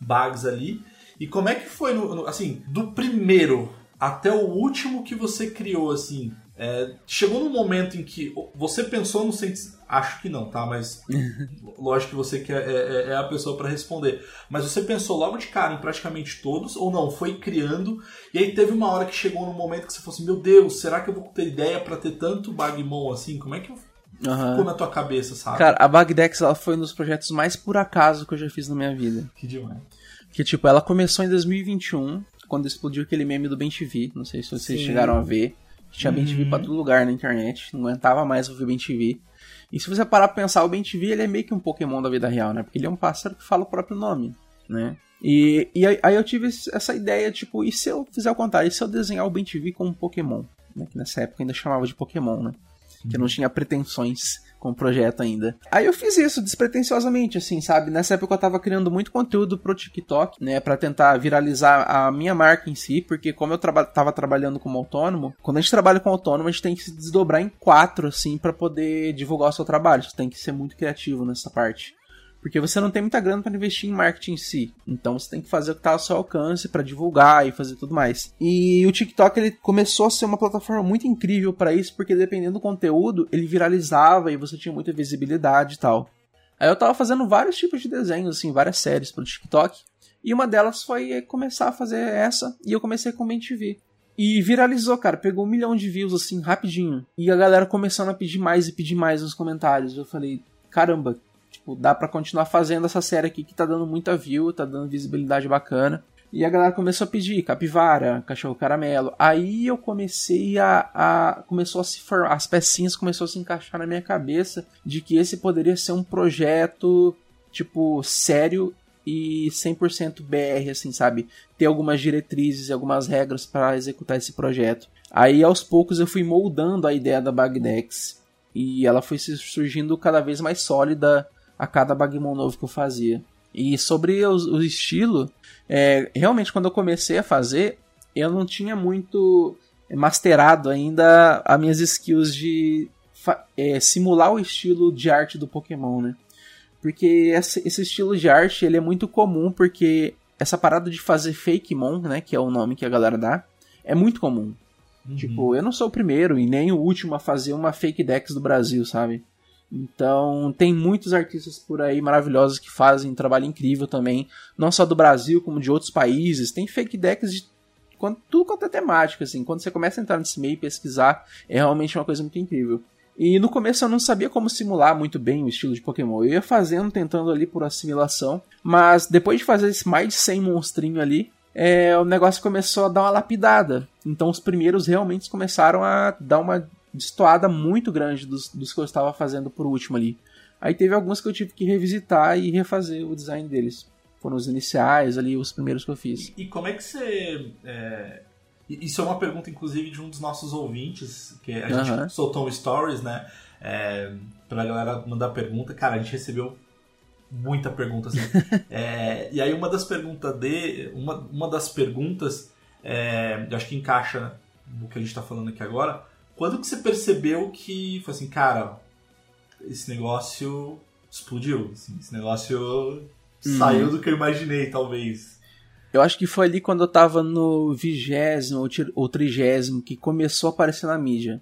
[SPEAKER 1] bugs ali? E como é que foi, no- no- assim, do primeiro até o último que você criou, assim, é, chegou num momento em que você pensou no sentido, acho que não, tá, mas (laughs) lógico que você que é, é- é a pessoa para responder, mas você pensou logo de cara em praticamente todos ou não? Foi criando e aí teve uma hora que chegou num momento que você falou assim, meu Deus, será que eu vou ter ideia para ter tanto Bagmon assim? Como é que
[SPEAKER 3] Aham.
[SPEAKER 1] ficou na tua cabeça, sabe?
[SPEAKER 3] Cara, a Bagdex ela foi um dos projetos mais por acaso que eu já fiz na minha vida.
[SPEAKER 1] que demais.
[SPEAKER 3] Que, tipo, ela começou em 2021, quando explodiu aquele meme do Ben TV. Não sei se vocês
[SPEAKER 2] Sim.
[SPEAKER 3] chegaram a ver. Tinha Ben TV pra todo lugar na internet. Não aguentava mais ouvir Ben TV. E se você parar pra pensar, o Ben TV ele é meio que um Pokémon da vida real, né? Porque ele é um pássaro que fala o próprio nome, né? E, e aí, aí eu tive essa ideia, tipo, e se eu fizer o contrário? E se eu desenhar o Ben TV como um Pokémon? Né? Que nessa época ainda chamava de Pokémon, né? Que não tinha pretensões com o projeto ainda. Aí eu fiz isso despretensiosamente, assim, sabe? Nessa época eu tava criando muito conteúdo pro TikTok, né? Pra tentar viralizar a minha marca em si, porque como eu traba tava trabalhando como autônomo, quando a gente trabalha com autônomo, a gente tem que se desdobrar em quatro, assim, pra poder divulgar o seu trabalho. Você tem que ser muito criativo nessa parte. Porque você não tem muita grana para investir em marketing em si. Então você tem que fazer o que tá ao seu alcance para divulgar e fazer tudo mais. E o TikTok ele começou a ser uma plataforma muito incrível para isso, porque dependendo do conteúdo, ele viralizava e você tinha muita visibilidade e tal. Aí eu tava fazendo vários tipos de desenhos, assim, várias séries pro TikTok. E uma delas foi começar a fazer essa, e eu comecei com o TV. E viralizou, cara, pegou um milhão de views, assim, rapidinho. E a galera começando a pedir mais e pedir mais nos comentários. Eu falei, caramba, Tipo, dá pra continuar fazendo essa série aqui que tá dando muita view, tá dando visibilidade bacana. E a galera começou a pedir capivara, cachorro caramelo. Aí eu comecei a. a começou a se formar. As pecinhas começaram a se encaixar na minha cabeça de que esse poderia ser um projeto, tipo, sério e 100% BR, assim, sabe? Ter algumas diretrizes e algumas regras para executar esse projeto. Aí aos poucos eu fui moldando a ideia da Bagdex. E ela foi surgindo cada vez mais sólida a cada Bagmon novo que eu fazia. E sobre o, o estilo, é, realmente quando eu comecei a fazer, eu não tinha muito masterado ainda as minhas skills de é, simular o estilo de arte do Pokémon, né? Porque esse, estilo de arte ele é muito comum, porque essa parada de fazer fake mon, né, que é o nome que a galera dá, é muito comum. Uhum. Tipo, eu não sou o primeiro e nem o último a fazer uma fake dex do Brasil, sabe? Então, tem muitos artistas por aí maravilhosos que fazem um trabalho incrível também, não só do Brasil, como de outros países. Tem fake decks de quando, tudo quanto é temática, assim. Quando você começa a entrar nesse meio e pesquisar, é realmente uma coisa muito incrível. E no começo eu não sabia como simular muito bem o estilo de Pokémon. Eu ia fazendo, tentando ali por assimilação, mas depois de fazer esse mais de 100 monstrinho ali, é, o negócio começou a dar uma lapidada. Então os primeiros realmente começaram a dar uma destoada muito grande dos, dos que eu estava fazendo por último ali. Aí teve alguns que eu tive que revisitar e refazer o design deles. Foram os iniciais ali, os primeiros que eu fiz.
[SPEAKER 1] E, e como é que você. É... Isso é uma pergunta, inclusive, de um dos nossos ouvintes, que a gente soltou um stories, né? É, pra galera mandar pergunta. Cara, a gente recebeu muita pergunta, assim. (laughs) É, e aí uma das perguntas de. Uma, uma das perguntas, é, eu acho que encaixa no que a gente tá falando aqui agora. Quando que você percebeu que foi assim, cara, esse negócio explodiu? assim, esse negócio saiu do que eu imaginei, talvez.
[SPEAKER 3] Eu acho que foi ali quando eu tava no vigésimo ou trigésimo que começou a aparecer na mídia.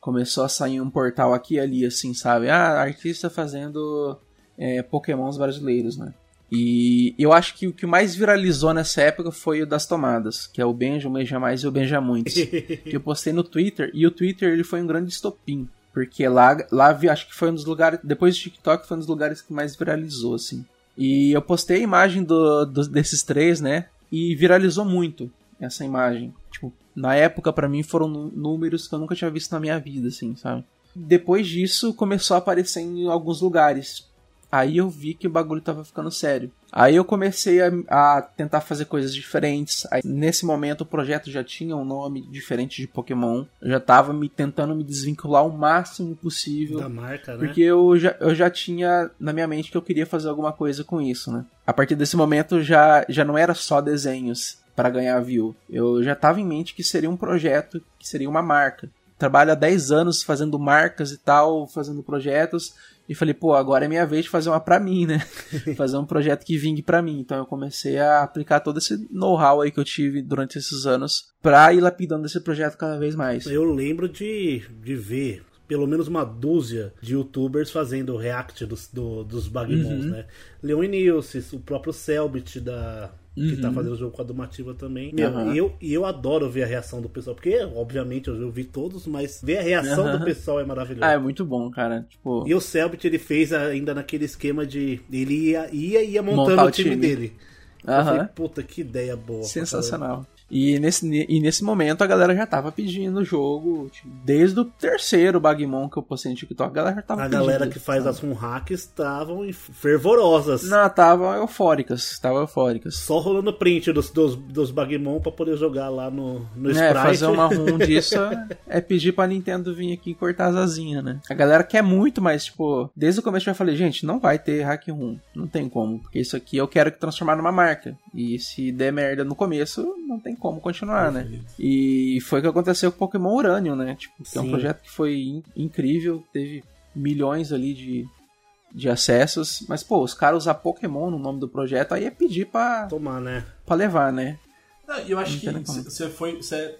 [SPEAKER 3] Começou a sair um portal aqui e ali, assim, sabe? Ah, artista fazendo é, pokémons brasileiros, né? E eu acho que o que mais viralizou nessa época foi o das tomadas, que é o Benja, o Benja Mais e o Benja Muitos. (laughs) que eu postei no Twitter, e o Twitter ele foi um grande estopim. Porque lá, lá acho que foi um dos lugares, depois do TikTok, foi um dos lugares que mais viralizou, assim. E eu postei a imagem do, do- desses três, né? E viralizou muito essa imagem. Tipo, na época, pra mim, foram números que eu nunca tinha visto na minha vida, assim, sabe? Depois disso, começou a aparecer em alguns lugares. Aí eu vi que o bagulho tava ficando sério. Aí eu comecei a, a tentar fazer coisas diferentes. Aí, nesse momento o projeto já tinha um nome diferente de Pokémon. Eu já tava me tentando me desvincular o máximo possível.
[SPEAKER 2] Da marca, né?
[SPEAKER 3] Porque eu já, eu já tinha na minha mente que eu queria fazer alguma coisa com isso, né? A partir desse momento já, já não era só desenhos para ganhar view. Eu já tava em mente que seria um projeto, que seria uma marca. Trabalho há 10 anos fazendo marcas e tal, fazendo projetos. E falei, pô, agora é minha vez de fazer uma pra mim, né? (laughs) fazer um projeto que vingue pra mim. Então eu comecei a aplicar todo esse know-how aí que eu tive durante esses anos pra ir lapidando esse projeto cada vez mais.
[SPEAKER 2] Eu lembro de, de ver pelo menos uma dúzia de youtubers fazendo react dos, do- dos Bagmons,
[SPEAKER 3] Uhum.
[SPEAKER 2] né? Leon Nilce, o próprio Selbit da. Que tá
[SPEAKER 3] Uhum.
[SPEAKER 2] fazendo o jogo com a Domativa também. Meu, e eu, e eu adoro ver a reação do pessoal, porque, obviamente, eu, eu vi todos, mas ver a reação
[SPEAKER 3] Aham.
[SPEAKER 2] do pessoal é maravilhoso.
[SPEAKER 3] Ah, é muito bom, cara. Tipo,
[SPEAKER 2] E o Selbit, ele fez ainda naquele esquema de. Ele ia ia, ia montando
[SPEAKER 3] Montar o
[SPEAKER 2] time,
[SPEAKER 3] time.
[SPEAKER 2] dele. Eu
[SPEAKER 3] aham.
[SPEAKER 2] falei, puta, que ideia boa.
[SPEAKER 3] Sensacional. E nesse, e nesse momento a galera já tava pedindo o jogo. tipo, desde o terceiro Bagmon que eu postei no TikTok, a galera já tava
[SPEAKER 2] A
[SPEAKER 3] pedindo.
[SPEAKER 2] galera que faz as run hacks estavam fervorosas.
[SPEAKER 3] Não, tava eufóricas. Tava eufóricas.
[SPEAKER 2] Só rolando print dos, dos, dos Bagmon pra poder jogar lá no, no
[SPEAKER 3] É,
[SPEAKER 2] Sprite.
[SPEAKER 3] fazer uma (laughs) run disso é pedir pra Nintendo vir aqui cortar as asinhas, né? A galera quer muito, mas, tipo, desde o começo eu já falei, gente, não vai ter hack room. Não tem como. Porque isso aqui eu quero transformar numa marca. E se der merda no começo, não tem como continuar, né? E foi o que aconteceu com Pokémon Uranium, né? Tipo, que é um projeto que foi in- incrível, teve milhões ali de, de acessos. Mas, pô, os caras usar Pokémon no nome do projeto, aí é pedir pra,
[SPEAKER 2] Tomar, né?
[SPEAKER 3] pra levar, né?
[SPEAKER 1] Não, e eu acho
[SPEAKER 3] Não
[SPEAKER 1] que você foi. Você é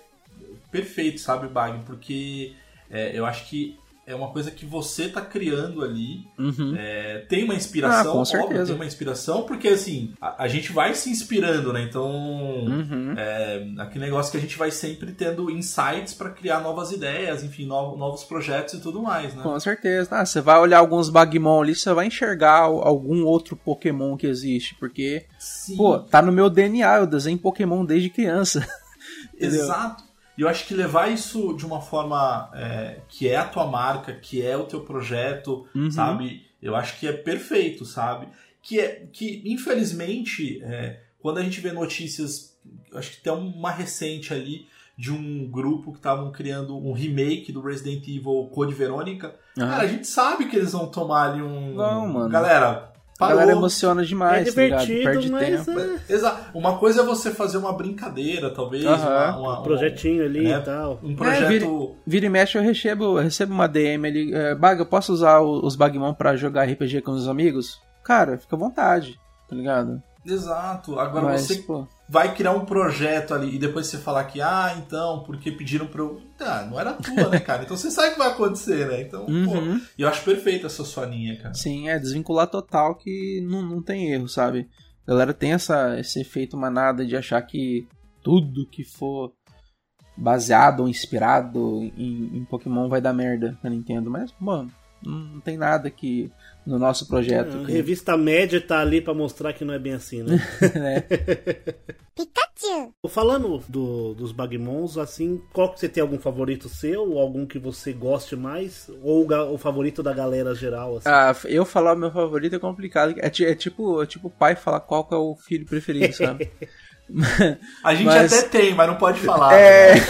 [SPEAKER 1] perfeito, sabe, Bag? Porque é, eu acho que é uma coisa que você tá criando ali.
[SPEAKER 3] Uhum.
[SPEAKER 1] É, tem uma inspiração,
[SPEAKER 3] Ah, com
[SPEAKER 1] óbvio,
[SPEAKER 3] certeza.
[SPEAKER 1] tem uma inspiração, porque assim, a, a gente vai se inspirando, né? Então.
[SPEAKER 3] Uhum.
[SPEAKER 1] É, aquele negócio que a gente vai sempre tendo insights pra criar novas ideias, enfim, no- novos projetos e tudo mais, né?
[SPEAKER 3] Com certeza. Ah, você vai olhar alguns Bagmon ali, você vai enxergar al- algum outro Pokémon que existe. Porque,
[SPEAKER 1] Sim,
[SPEAKER 3] pô, tá no meu DNA, eu desenho Pokémon desde criança. (laughs)
[SPEAKER 1] exato. E eu acho que levar isso de uma forma é, que é a tua marca, que é o teu projeto,
[SPEAKER 3] Uhum.
[SPEAKER 1] sabe? Eu acho que é perfeito, sabe? Que, é, que infelizmente, é, quando a gente vê notícias, acho que tem uma recente ali de um grupo que estavam criando um remake do Resident Evil Code Verônica.
[SPEAKER 3] Ah.
[SPEAKER 1] Cara, a gente sabe que eles vão tomar ali um.
[SPEAKER 3] Vão, mano.
[SPEAKER 1] Galera,
[SPEAKER 3] A
[SPEAKER 1] parou.
[SPEAKER 3] galera emociona demais,
[SPEAKER 2] é
[SPEAKER 3] tá ligado?
[SPEAKER 2] divertido,
[SPEAKER 3] Perde
[SPEAKER 2] mas
[SPEAKER 3] tempo.
[SPEAKER 2] é
[SPEAKER 1] Exato. Uma coisa é você fazer uma brincadeira, talvez.
[SPEAKER 3] Aham.
[SPEAKER 1] uma- uma-
[SPEAKER 2] um projetinho ali
[SPEAKER 1] né?
[SPEAKER 2] e tal.
[SPEAKER 1] Um
[SPEAKER 3] É,
[SPEAKER 1] projeto.
[SPEAKER 3] Vira e mexe, eu recebo, eu recebo uma DM ali. É, Baga, eu posso usar os Bagmon pra jogar RPG com os amigos? Cara, fica à vontade, tá ligado?
[SPEAKER 1] Exato. Agora
[SPEAKER 3] Mas,
[SPEAKER 1] você
[SPEAKER 3] pô,
[SPEAKER 1] vai criar um projeto ali e depois você falar que, ah, então, porque pediram pra eu. Tá, não era tua, né, cara? Então você sabe o que vai acontecer, né? Então, pô.
[SPEAKER 3] Uhum.
[SPEAKER 1] E eu acho perfeita essa sua linha, cara.
[SPEAKER 3] Sim, é desvincular total que não, não tem erro, sabe? A galera tem essa, esse efeito manada de achar que tudo que for baseado ou inspirado em, em Pokémon vai dar merda pra Nintendo. Mas, mano, não, tem nada que no nosso projeto.
[SPEAKER 2] A
[SPEAKER 3] que-
[SPEAKER 2] revista média tá ali pra mostrar que não é bem assim, né? (laughs) (laughs)
[SPEAKER 3] né?
[SPEAKER 2] Falando do- dos Bagmons, assim, qual que você tem algum favorito seu? Ou algum que você goste mais? Ou o, favorito da galera geral, assim?
[SPEAKER 3] Ah, eu falar o meu favorito é complicado. É, é tipo, é tipo o pai falar qual que é o filho preferido, sabe? (laughs) (laughs)
[SPEAKER 1] A gente
[SPEAKER 3] Mas-
[SPEAKER 1] até tem, mas não pode falar.
[SPEAKER 3] É.
[SPEAKER 1] né?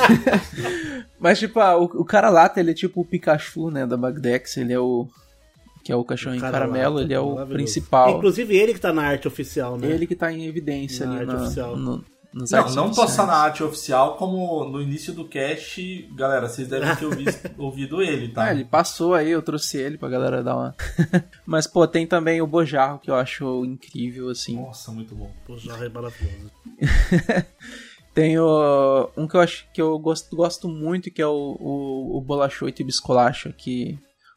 [SPEAKER 1] (laughs)
[SPEAKER 3] Mas, tipo, ah, o, o cara lata, ele é tipo o Pikachu, né, da Bagdex, ele é o... Que é o cachorrinho
[SPEAKER 2] Cara
[SPEAKER 3] caramelo,
[SPEAKER 2] lá,
[SPEAKER 3] ele é o principal.
[SPEAKER 2] Inclusive ele que tá na arte oficial, né?
[SPEAKER 3] Ele que tá em evidência
[SPEAKER 2] Na
[SPEAKER 3] ali
[SPEAKER 2] arte
[SPEAKER 3] na,
[SPEAKER 2] oficial.
[SPEAKER 3] no, nos
[SPEAKER 1] Não, não
[SPEAKER 3] oficiais.
[SPEAKER 1] só na arte oficial, como no início do cast, galera, vocês devem ter ouvido, (laughs) ouvido ele, tá?
[SPEAKER 3] Ah, ele passou aí, eu trouxe ele pra galera dar uma... (laughs) Mas, pô, tem também o Bojarro, que eu acho incrível, assim.
[SPEAKER 1] Nossa, muito bom.
[SPEAKER 2] Pô, já é maravilhoso. (laughs)
[SPEAKER 3] Tem o, um que eu acho que eu gosto, gosto muito, que é o, o, o Bolachoito e Biscolacho, que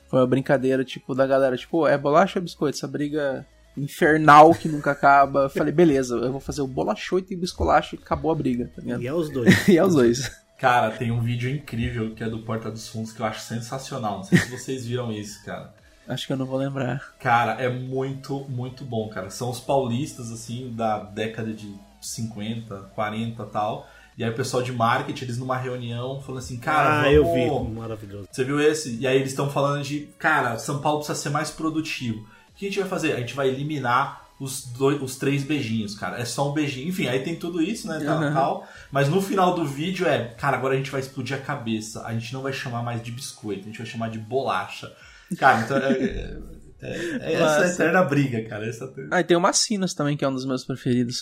[SPEAKER 3] foi uma brincadeira, tipo, da galera, tipo, é bolacha ou biscoito? Essa briga infernal que nunca acaba. Eu falei, beleza, eu vou fazer o Bolachoito e Biscolacho e acabou a briga, tá?
[SPEAKER 2] E é os dois. (laughs)
[SPEAKER 3] E é os dois.
[SPEAKER 1] Cara, tem um vídeo incrível que é do Porta dos Fundos que eu acho sensacional. Não sei se vocês viram isso, cara.
[SPEAKER 3] Acho que eu não vou lembrar.
[SPEAKER 1] Cara, é muito, muito bom, cara. São os paulistas, assim, da década de 50, 40 e tal. E aí o pessoal de marketing, eles numa reunião, falando assim, cara,
[SPEAKER 2] ah,
[SPEAKER 1] vamos...
[SPEAKER 2] eu vi. Maravilhoso.
[SPEAKER 1] Você viu esse? E aí eles estão falando de, cara, São Paulo precisa ser mais produtivo. O que a gente vai fazer? A gente vai eliminar os, dois, os três beijinhos, cara. É só um beijinho. Enfim, aí tem tudo isso, né? Tal,
[SPEAKER 3] Uhum.
[SPEAKER 1] tal. Mas no final do vídeo é, cara, agora a gente vai explodir a cabeça. A gente não vai chamar mais de biscoito, a gente vai chamar de bolacha. Cara, então é, é- é- é essa
[SPEAKER 3] Massa.
[SPEAKER 1] eterna briga, cara. Essa...
[SPEAKER 3] Ah, e tem o Macinas também, que é um dos meus preferidos.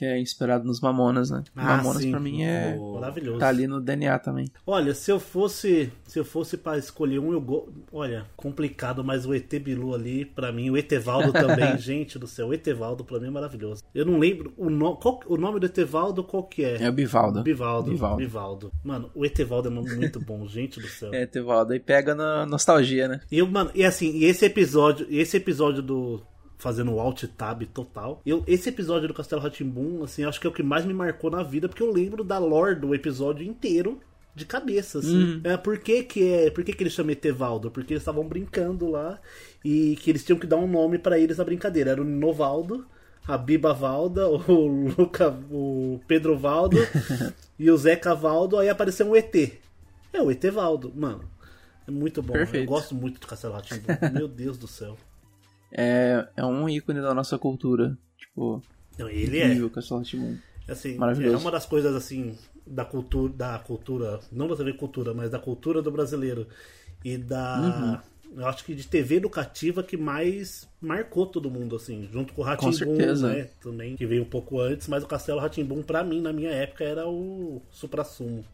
[SPEAKER 3] Que é inspirado nos Mamonas, né?
[SPEAKER 2] Ah,
[SPEAKER 3] Mamonas pra mim é.
[SPEAKER 2] Maravilhoso.
[SPEAKER 3] Tá ali no DNA também.
[SPEAKER 2] Olha, se eu fosse, se eu fosse para escolher um, eu go... olha, complicado, mas o ET Bilu ali, pra mim, o Etevaldo também, (laughs) gente do céu, o Etevaldo pra mim é maravilhoso. Eu não lembro o, no... qual... o nome do Etevaldo, qual que é?
[SPEAKER 3] É o Bivaldo.
[SPEAKER 2] Bivaldo.
[SPEAKER 3] Bivaldo.
[SPEAKER 2] Bivaldo. Mano, o Etevaldo é muito bom, (laughs) gente do céu.
[SPEAKER 3] É, Tevaldo. Aí pega na nostalgia, né?
[SPEAKER 2] E, eu, mano, e assim, e esse episódio, esse episódio do fazendo o alt tab total. Eu, esse episódio do Castelo Ratimbum, assim, acho que é o que mais me marcou na vida, porque eu lembro da lore do episódio inteiro de cabeça, assim. É, por que que é, por que que ele chama Etevaldo? Porque eles estavam brincando lá e que eles tinham que dar um nome pra eles na brincadeira. Era o Novaldo, a Biba Valda, (laughs) o Luca, o Pedro Valdo (laughs) e o Zeca Valdo, aí apareceu um ET. É o Etevaldo, mano. É muito bom.
[SPEAKER 3] Perfeito.
[SPEAKER 2] Eu gosto muito do Castelo Rá-Tim-Bum. Meu Deus do céu.
[SPEAKER 3] É, é um ícone da nossa cultura. Tipo,
[SPEAKER 2] Não, ele é.
[SPEAKER 3] incrível, Castelo Timon.
[SPEAKER 2] Assim,
[SPEAKER 3] Maravilhoso.
[SPEAKER 2] é uma das coisas assim da cultura, da cultura, não da TV cultura, mas da cultura do brasileiro e da
[SPEAKER 3] Uhum.
[SPEAKER 2] eu acho que de TV educativa que mais marcou todo mundo assim, junto com o Ratimbum, né, também que veio um pouco antes, mas o Castelo Ratimbum pra mim na minha época era o suprassumo.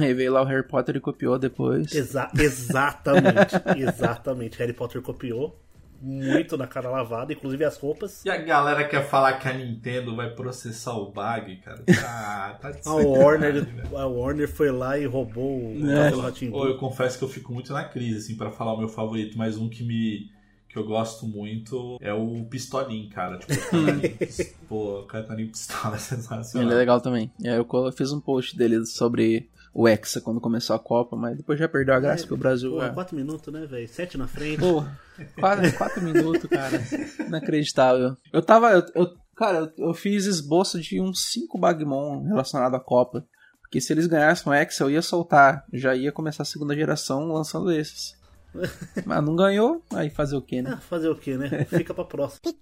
[SPEAKER 3] Aí veio lá o Harry Potter e copiou depois.
[SPEAKER 2] Exa exatamente, (laughs) exatamente. Harry Potter copiou muito na cara lavada, inclusive as roupas.
[SPEAKER 1] E a galera quer falar que a Nintendo vai processar o bug, cara. Ah, tá de (laughs)
[SPEAKER 2] A
[SPEAKER 1] sacanagem,
[SPEAKER 2] Warner, a Warner foi lá e roubou o
[SPEAKER 3] É.
[SPEAKER 1] Ou
[SPEAKER 2] Rá-Tim-Bum.
[SPEAKER 1] eu confesso que eu fico muito na crise, assim, pra falar o meu favorito, mas um que me. que eu gosto muito é o Pistolinho, cara. Tipo, o (laughs) pô, o Catarinho Pistola é (laughs) sensacional.
[SPEAKER 3] Ele é legal também. E aí eu colo- fiz um post dele sobre o Hexa quando começou a Copa, mas depois já perdeu a graça que o Brasil
[SPEAKER 2] Pô,
[SPEAKER 3] é.
[SPEAKER 2] quatro minutos, né, velho? Sete na frente.
[SPEAKER 3] Pô, quatro, quatro minutos, cara. Inacreditável. Eu tava. Eu, eu- cara, eu, eu fiz esboço de uns cinco Bagmon relacionado à Copa. Porque se eles ganhassem o Hexa, eu ia soltar. Já ia começar a segunda geração lançando esses. (laughs) Mas não ganhou, aí fazer o quê, né?
[SPEAKER 2] Ah, fazer o quê, né? Fica pra próxima. (laughs)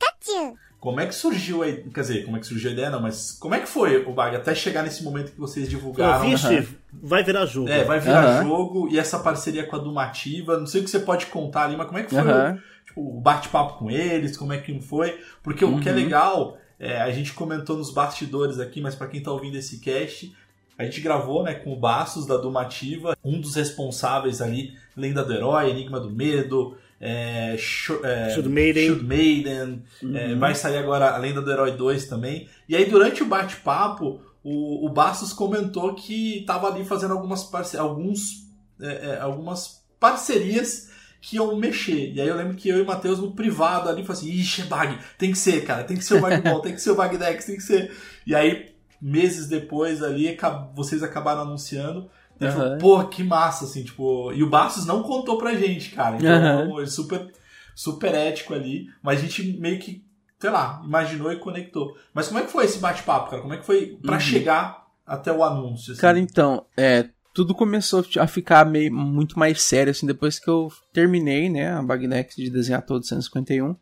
[SPEAKER 1] Como é que surgiu aí? Quer dizer, como é que surgiu a ideia, não, mas como é que foi o bug até chegar nesse momento que vocês divulgaram?
[SPEAKER 2] Pô, vixe, vai virar jogo.
[SPEAKER 1] É, vai virar
[SPEAKER 3] Aham.
[SPEAKER 1] jogo e essa parceria com a Dumativa, não sei o que você pode contar ali, mas como é que foi
[SPEAKER 3] Aham.
[SPEAKER 1] tipo, o bate-papo com eles, como é que foi? Porque o que é
[SPEAKER 3] Uhum.
[SPEAKER 1] legal, é, a gente comentou nos bastidores aqui, mas pra quem tá ouvindo esse cast, a gente gravou né, com o Bastos da Dumativa, um dos responsáveis ali, Lenda do Herói, Enigma do Medo, é, é,
[SPEAKER 2] Should Maiden.
[SPEAKER 1] Should Maiden, é, vai sair agora a Lenda do Herói 2 também. E aí, durante o bate-papo, o, o Bastos comentou que tava ali fazendo algumas, parce alguns, é, é, algumas parcerias que iam mexer. E aí eu lembro que eu e o Matheus no privado ali falamos assim, ixi, é bug, tem que ser, cara, tem que ser o bom, tem que ser o bug Dex, tem que ser. E aí, meses depois ali, vocês acabaram anunciando.
[SPEAKER 3] Aham.
[SPEAKER 1] pô, que massa, assim, tipo. E o Bastos não contou pra gente, cara. Então, ele super, super ético ali. Mas a gente meio que, sei lá, imaginou e conectou. Mas como é que foi esse bate-papo, cara? Como é que foi pra
[SPEAKER 3] Uhum.
[SPEAKER 1] chegar até o anúncio? assim?
[SPEAKER 3] Cara, então, é, tudo começou a ficar meio, muito mais sério, assim, depois que eu terminei, né, a Bagnex de desenhar todo 151.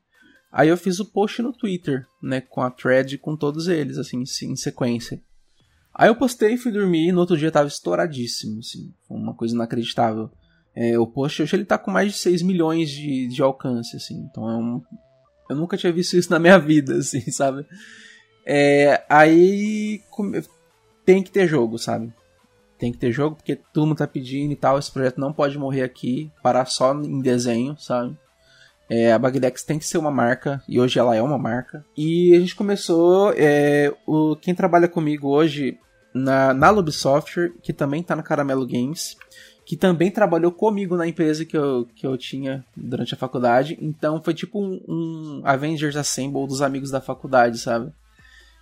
[SPEAKER 3] Aí eu fiz o post no Twitter, né, com a thread com todos eles, assim, em sequência. Aí eu postei, fui dormir e no outro dia tava estouradíssimo, assim, uma coisa inacreditável. É, o post hoje ele tá com mais de 6 milhões de, de alcance, assim, então é um... Eu nunca tinha visto isso (laughs) na minha vida, assim, sabe? É, aí tem que ter jogo, sabe? Tem que ter jogo porque todo mundo tá pedindo e tal. Esse projeto não pode morrer aqui, parar só em desenho, sabe? É, a Bagdex tem que ser uma marca, e hoje ela é uma marca. E a gente começou. é, o, quem trabalha comigo hoje na, na Lub Software, que também tá na Caramelo Games, que também trabalhou comigo na empresa que eu, que eu tinha durante a faculdade. Então foi tipo um, um Avengers Assemble dos amigos da faculdade, sabe?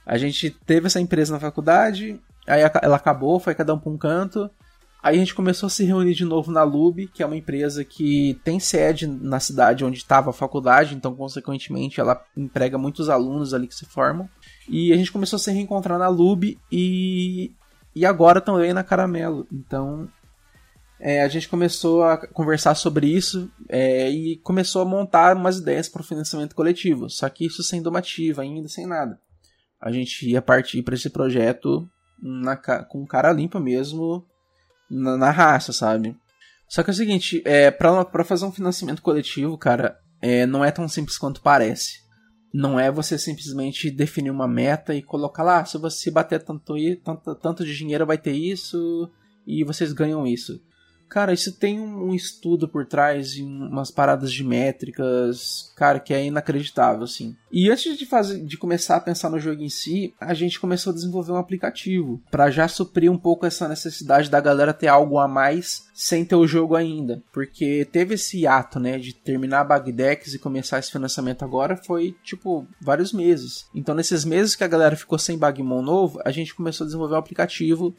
[SPEAKER 3] A gente teve essa empresa na faculdade, aí ela acabou, foi cada um pra um canto. Aí a gente começou a se reunir de novo na Lub, que é uma empresa que tem sede na cidade onde estava a faculdade, então, consequentemente, ela emprega muitos alunos ali que se formam. E a gente começou a se reencontrar na Lub e, e agora também na Caramelo. Então, é, a gente começou a conversar sobre isso é, e começou a montar umas ideias para o financiamento coletivo. Só que isso sem domativa, ainda sem nada. A gente ia partir para esse projeto na, com cara limpa mesmo, na, na, raça, sabe? Só que é o seguinte, é, para fazer um financiamento coletivo, cara, é, não é tão simples quanto parece. Não é você simplesmente definir uma meta e colocar lá, se você bater tanto, tanto, tanto de dinheiro vai ter isso e vocês ganham isso. Cara, isso tem um estudo por trás e umas paradas de métricas, cara, que é inacreditável, assim. E antes de fazer, de começar a pensar no jogo em si, a gente começou a desenvolver um aplicativo para já suprir um pouco essa necessidade da galera ter algo a mais sem ter o jogo ainda, porque teve esse ato, né, de terminar a Bagdex e começar esse financiamento agora foi tipo vários meses. Então nesses meses que a galera ficou sem Bagmon novo, a gente começou a desenvolver um aplicativo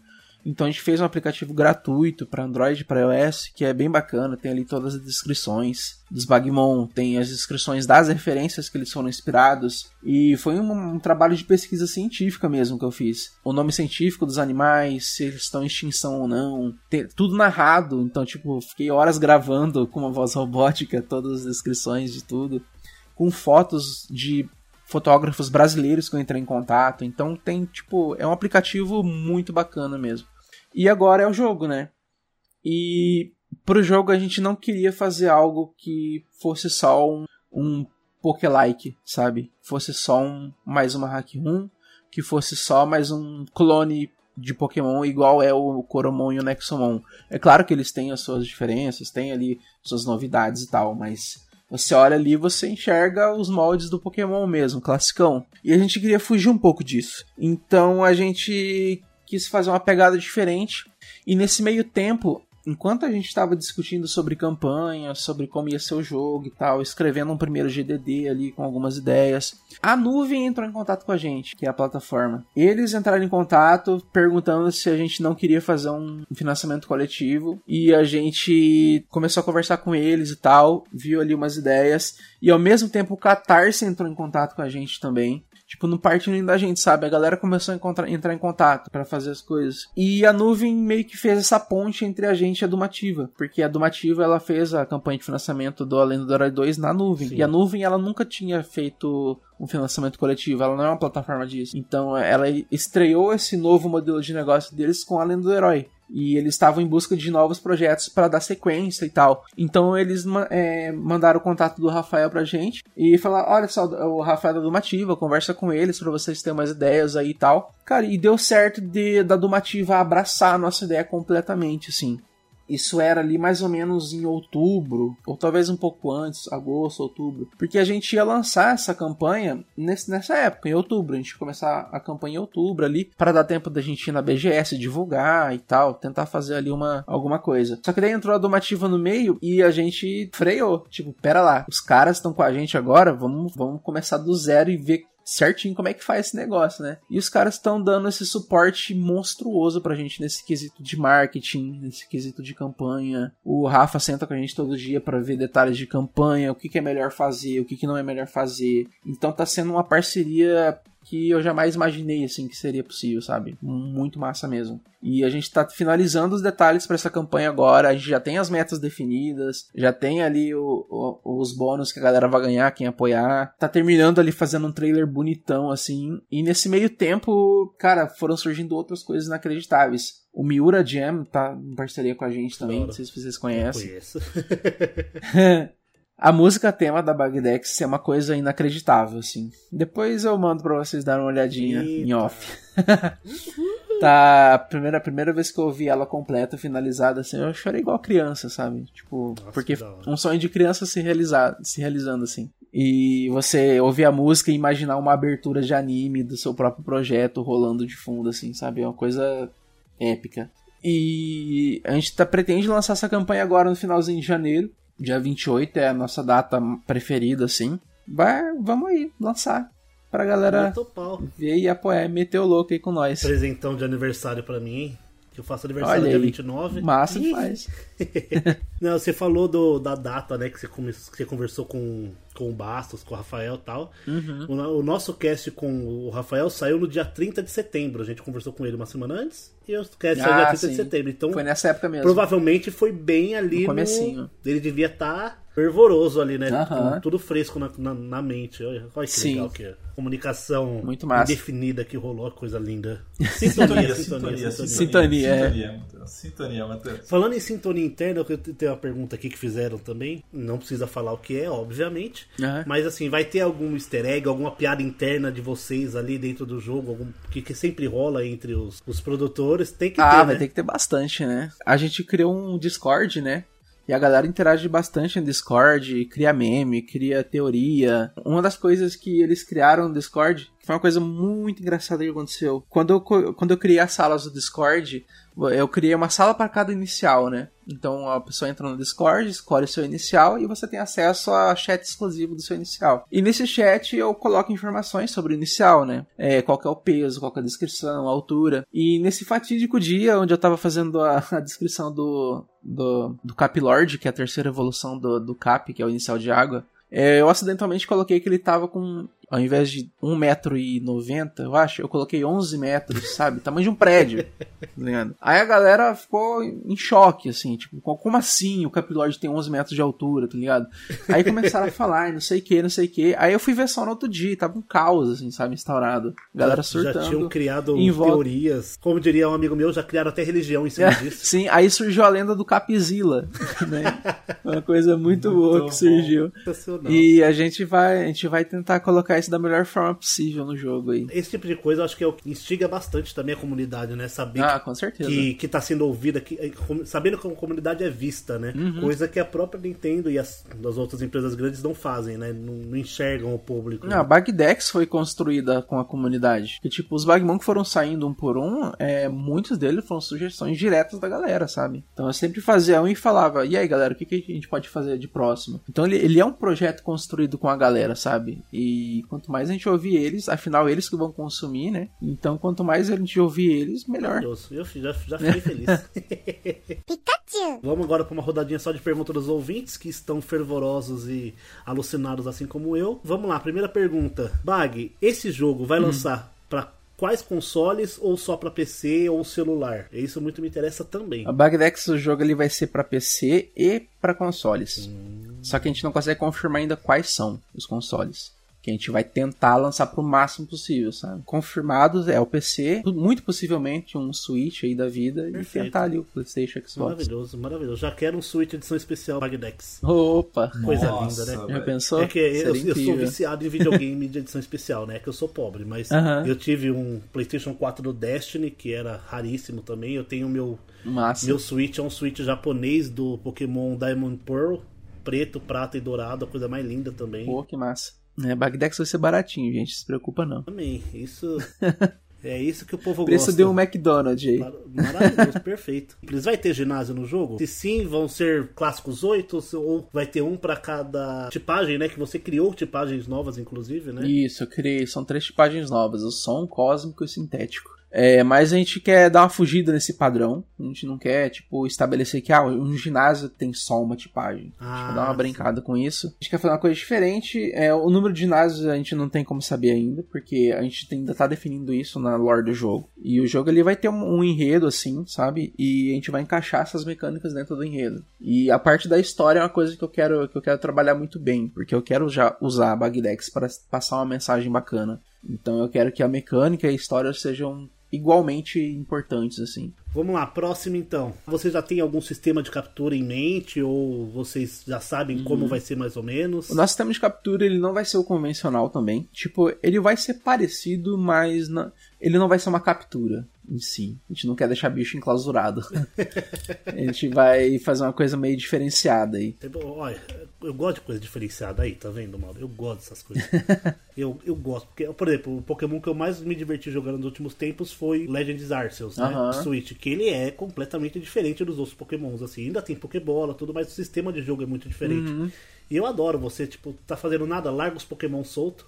[SPEAKER 3] então a gente fez um aplicativo gratuito para Android e para iOS, que é bem bacana, tem ali todas as descrições dos Bagmon, tem as descrições das referências que eles foram inspirados, e foi um, um, trabalho de pesquisa científica mesmo que eu fiz. O nome científico dos animais, se eles estão em extinção ou não, tem, tudo narrado, então tipo, fiquei horas gravando com uma voz robótica todas as descrições de tudo, com fotos de fotógrafos brasileiros que eu entrei em contato. Então tem, tipo, é um aplicativo muito bacana mesmo. E agora é o jogo, né? E pro jogo a gente não queria fazer algo que fosse só um, um Poké-like, sabe? Fosse só um, mais uma Hack Room, que fosse só mais um clone de Pokémon igual é o Coromon e o Nexomon. É claro que eles têm as suas diferenças, têm ali suas novidades e tal, mas você olha ali você enxerga os moldes do Pokémon mesmo, classicão. E a gente queria fugir um pouco disso. Então a gente quis fazer uma pegada diferente. E nesse meio tempo, enquanto a gente estava discutindo sobre campanha, sobre como ia ser o jogo e tal, escrevendo um primeiro GDD ali com algumas ideias, a nuvem entrou em contato com a gente, que é a plataforma. Eles entraram em contato perguntando se a gente não queria fazer um financiamento coletivo e a gente começou a conversar com eles e tal, viu ali umas ideias e ao mesmo tempo o Catarse entrou em contato com a gente também tipo, no partindo da gente, sabe? A galera começou a entrar em contato para fazer as coisas. E a nuvem meio que fez essa ponte entre a gente e a Dumativa, porque a Dumativa ela fez a campanha de financiamento do Além do Herói 2 na nuvem. Sim. E a nuvem ela nunca tinha feito um financiamento coletivo, ela não é uma plataforma disso. Então ela estreou esse novo modelo de negócio deles com Além do Herói e eles estavam em busca de novos projetos para dar sequência e tal. Então eles é, mandaram o contato do Rafael pra gente e falaram: olha só, o Rafael é da Dumativa, conversa com eles para vocês terem umas ideias aí e tal. Cara, e deu certo de, da Dumativa abraçar a nossa ideia completamente, assim. Isso era ali mais ou menos em outubro, ou talvez um pouco antes, agosto, outubro. Porque a gente ia lançar essa campanha nesse, nessa época, em outubro. A gente ia começar a campanha em outubro ali, para dar tempo da gente ir na BGS divulgar e tal, tentar fazer ali uma alguma coisa. Só que daí entrou a Domativa no meio e a gente freou. Tipo, pera lá, os caras estão com a gente agora, vamos, vamos começar do zero e ver certinho como é que faz esse negócio, né? E os caras estão dando esse suporte monstruoso pra gente nesse quesito de marketing, nesse quesito de campanha. O Rafa senta com a gente todo dia para ver detalhes de campanha, o que, que é melhor fazer, o que, que não é melhor fazer. Então tá sendo uma parceria que eu jamais imaginei assim que seria possível, sabe? Muito massa mesmo. E a gente tá finalizando os detalhes para essa campanha agora. A gente já tem as metas definidas, já tem ali o, o, os bônus que a galera vai ganhar, quem apoiar. Tá terminando ali fazendo um trailer bonitão assim. E nesse meio tempo, cara, foram surgindo outras coisas inacreditáveis. O Miura Jam tá em parceria com a gente também, não sei se vocês conhecem. Eu conheço. (laughs) (laughs) A música tema da Bagdex é uma coisa inacreditável, assim. Depois eu mando pra vocês darem uma olhadinha Eita. em off. (laughs) tá, a primeira, a primeira vez que eu ouvi ela completa, finalizada, assim, eu chorei igual criança, sabe? Tipo, Nossa, porque um sonho de criança se, realizar, se realizando, assim. E você ouvir a música e imaginar uma abertura de anime do seu próprio projeto rolando de fundo, assim, sabe? É uma coisa épica. E a gente tá, pretende lançar essa campanha agora no finalzinho de janeiro. Dia 28 é a nossa data preferida, assim. Vai, vamos aí, lançar. Pra galera ver e apoiar, meter o louco aí com nós.
[SPEAKER 2] Presentão de aniversário pra mim, hein? Que eu faço aniversário
[SPEAKER 3] Olha
[SPEAKER 2] dia
[SPEAKER 3] aí.
[SPEAKER 2] 29.
[SPEAKER 3] Massa
[SPEAKER 2] Ih.
[SPEAKER 3] faz. (laughs)
[SPEAKER 2] Não, você falou do, da data, né? Que você, come- que você conversou com, com o Bastos, com o Rafael e tal.
[SPEAKER 3] Uhum.
[SPEAKER 2] O, o nosso cast com o Rafael saiu no dia 30 de setembro. A gente conversou com ele uma semana antes. E o cast saiu
[SPEAKER 3] Ah,
[SPEAKER 2] dia 30
[SPEAKER 3] sim.
[SPEAKER 2] de setembro. Então,
[SPEAKER 3] Foi nessa época mesmo.
[SPEAKER 2] provavelmente foi bem ali
[SPEAKER 3] No
[SPEAKER 2] no.
[SPEAKER 3] comecinho.
[SPEAKER 2] Ele devia estar fervoroso ali, né? Com tudo fresco na, na, na mente. Olha, olha que
[SPEAKER 3] Sim.
[SPEAKER 2] legal que é. Comunicação
[SPEAKER 3] Muito massa.
[SPEAKER 2] indefinida que rolou, coisa linda.
[SPEAKER 1] Sintonia, (laughs)
[SPEAKER 2] Sintonia,
[SPEAKER 1] sintonia,
[SPEAKER 2] sintonia.
[SPEAKER 3] Sintonia, é.
[SPEAKER 1] Sintonia, Matheus. Sintonia, Matheus.
[SPEAKER 2] Falando em sintonia interna, eu tenho uma pergunta aqui que fizeram também. Não precisa falar o que é, obviamente. Mas assim, vai ter algum easter egg, alguma piada interna de vocês ali dentro do jogo, algum que, que sempre rola entre os, os produtores? Tem que
[SPEAKER 3] Ah,
[SPEAKER 2] ter,
[SPEAKER 3] vai
[SPEAKER 2] né?
[SPEAKER 3] ter que ter bastante, né? A gente criou um Discord, né? E a galera interage bastante no Discord, cria meme, cria teoria. Uma das coisas que eles criaram no Discord, que foi uma coisa muito engraçada que aconteceu. Quando eu, quando eu criei as salas do Discord, eu criei uma sala para cada inicial, né? Então a pessoa entra no Discord, escolhe o seu inicial e você tem acesso a chat exclusivo do seu inicial. E nesse chat eu coloco informações sobre o inicial, né? É, qual é o peso, qual é a descrição, a altura. E nesse fatídico dia onde eu tava fazendo a, (laughs) a descrição do, do, do Cap Lord, que é a terceira evolução do, do Cap, que é o inicial de água, é, eu acidentalmente coloquei que ele tava com, ao invés de 1,90m, eu acho, eu coloquei 11 metros, sabe? Tamanho de um prédio. tá ligado? Aí a galera ficou em choque, assim, tipo, co- como assim o Capilord tem 11 metros de altura, tá ligado? Aí começaram a falar, não sei o que, não sei o que. Aí eu fui ver só no outro dia, tava um caos, assim, sabe, instaurado. Galera
[SPEAKER 2] Já tinham
[SPEAKER 3] surtando.
[SPEAKER 2] criado
[SPEAKER 3] em volta.
[SPEAKER 2] teorias. Como diria um amigo meu, já criaram até religião em cima
[SPEAKER 3] É,
[SPEAKER 2] disso.
[SPEAKER 3] sim, aí surgiu a lenda do Capizilla, (laughs) né? Uma coisa muito, boa
[SPEAKER 1] bom.
[SPEAKER 3] que surgiu. E a gente vai, a gente vai tentar colocar isso da melhor forma possível no jogo aí.
[SPEAKER 2] Esse tipo de coisa eu acho que é o que instiga bastante também a comunidade, né? Saber
[SPEAKER 3] Ah,
[SPEAKER 2] que, que tá sendo ouvida, que, com- sabendo como a comunidade é vista, né?
[SPEAKER 3] Uhum.
[SPEAKER 2] Coisa que a própria Nintendo e as, as outras empresas grandes não fazem, né? Não, não enxergam o público.
[SPEAKER 3] Não, a Bagdex foi construída com a comunidade. Que, tipo, os Bagmon que foram saindo um por um, é, muitos deles foram sugestões diretas da galera, sabe? Então eu sempre fazia um e falava, e aí galera, o que, que a gente pode fazer de próximo? Então ele, ele é um projeto construído com a galera, sabe? E quanto mais a gente ouvir eles, afinal eles que vão consumir, né? Então quanto mais a gente ouvir eles, melhor.
[SPEAKER 2] Eu já, já fiquei feliz. (laughs) Vamos agora para uma rodadinha só de perguntas dos ouvintes que estão fervorosos e alucinados assim como eu. Vamos lá, primeira pergunta. Bag, esse jogo vai lançar para quais consoles ou só para PC ou celular? Isso muito me interessa também.
[SPEAKER 3] A Bagdex, o jogo ele vai ser pra PC e pra consoles. Só que a gente não consegue confirmar ainda quais são os consoles. Que a gente vai tentar lançar pro máximo possível, sabe? Confirmados é o PC, muito possivelmente um Switch aí da vida
[SPEAKER 2] Perfeito.
[SPEAKER 3] e tentar ali o PlayStation, Xbox.
[SPEAKER 2] Maravilhoso, maravilhoso. Já quero um Switch edição especial Bagdex.
[SPEAKER 3] Opa!
[SPEAKER 2] Coisa
[SPEAKER 1] Nossa,
[SPEAKER 2] linda, né?
[SPEAKER 3] Já
[SPEAKER 1] velho.
[SPEAKER 3] pensou?
[SPEAKER 2] É que eu, eu sou viciado em videogame de edição especial, né? Que eu sou pobre, mas
[SPEAKER 3] Aham.
[SPEAKER 2] eu tive um PlayStation 4 do Destiny, que era raríssimo também. Eu tenho meu
[SPEAKER 3] Massa.
[SPEAKER 2] meu Switch, é um Switch japonês do Pokémon Diamond Pearl, preto, prata e dourado, a coisa mais linda também.
[SPEAKER 3] Pô, que massa. É, Bagdex vai ser baratinho, gente. Se preocupa não.
[SPEAKER 2] Também, isso (laughs) é isso que o povo
[SPEAKER 3] Preço
[SPEAKER 2] gosta.
[SPEAKER 3] de um McDonald's aí.
[SPEAKER 2] Mar- Maravilhoso, perfeito. Eles vai ter ginásio no jogo? Se sim, vão ser clássicos oito ou vai ter um pra cada tipagem, né? Que você criou tipagens novas, inclusive, né?
[SPEAKER 3] Isso, eu criei. São três tipagens novas: o som, cósmico e sintético. É, mas a gente quer dar uma fugida nesse padrão. A gente não quer, tipo, estabelecer que ah, um ginásio tem só uma tipagem. a gente
[SPEAKER 2] Ah,
[SPEAKER 3] quer dar uma
[SPEAKER 2] sim.
[SPEAKER 3] brincada com isso. A gente quer fazer uma coisa diferente. É, o número de ginásios a gente não tem como saber ainda, porque a gente ainda tá definindo isso na lore do jogo. E o jogo ele vai ter um, um enredo, assim, sabe? E a gente vai encaixar essas mecânicas dentro do enredo. E a parte da história é uma coisa que eu quero, que eu quero trabalhar muito bem, porque eu quero já usar a Bagdex para passar uma mensagem bacana. Então eu quero que a mecânica e a história sejam igualmente importantes, assim.
[SPEAKER 2] Vamos lá, próximo então. Você já tem algum sistema de captura em mente ou vocês já sabem
[SPEAKER 3] Uhum.
[SPEAKER 2] como vai ser mais ou menos?
[SPEAKER 3] O nosso sistema de captura ele não vai ser o convencional também. Tipo, ele vai ser parecido, mas não- ele não vai ser uma captura em si. A gente não quer deixar bicho enclausurado. a gente vai fazer uma coisa meio diferenciada aí.
[SPEAKER 2] É Olha, eu gosto de coisa diferenciada aí, tá vendo, Mauro? Eu gosto dessas coisas. (laughs) eu, eu gosto. Porque, por exemplo, o Pokémon que eu mais me diverti jogando nos últimos tempos foi Legends Arceus, né?
[SPEAKER 3] Aham.
[SPEAKER 2] Switch, que ele é completamente diferente dos outros Pokémons, assim. Ainda tem Pokébola, tudo, mas o sistema de jogo é muito diferente.
[SPEAKER 3] Uhum.
[SPEAKER 2] E eu adoro você, tipo, tá fazendo nada, larga os Pokémon solto.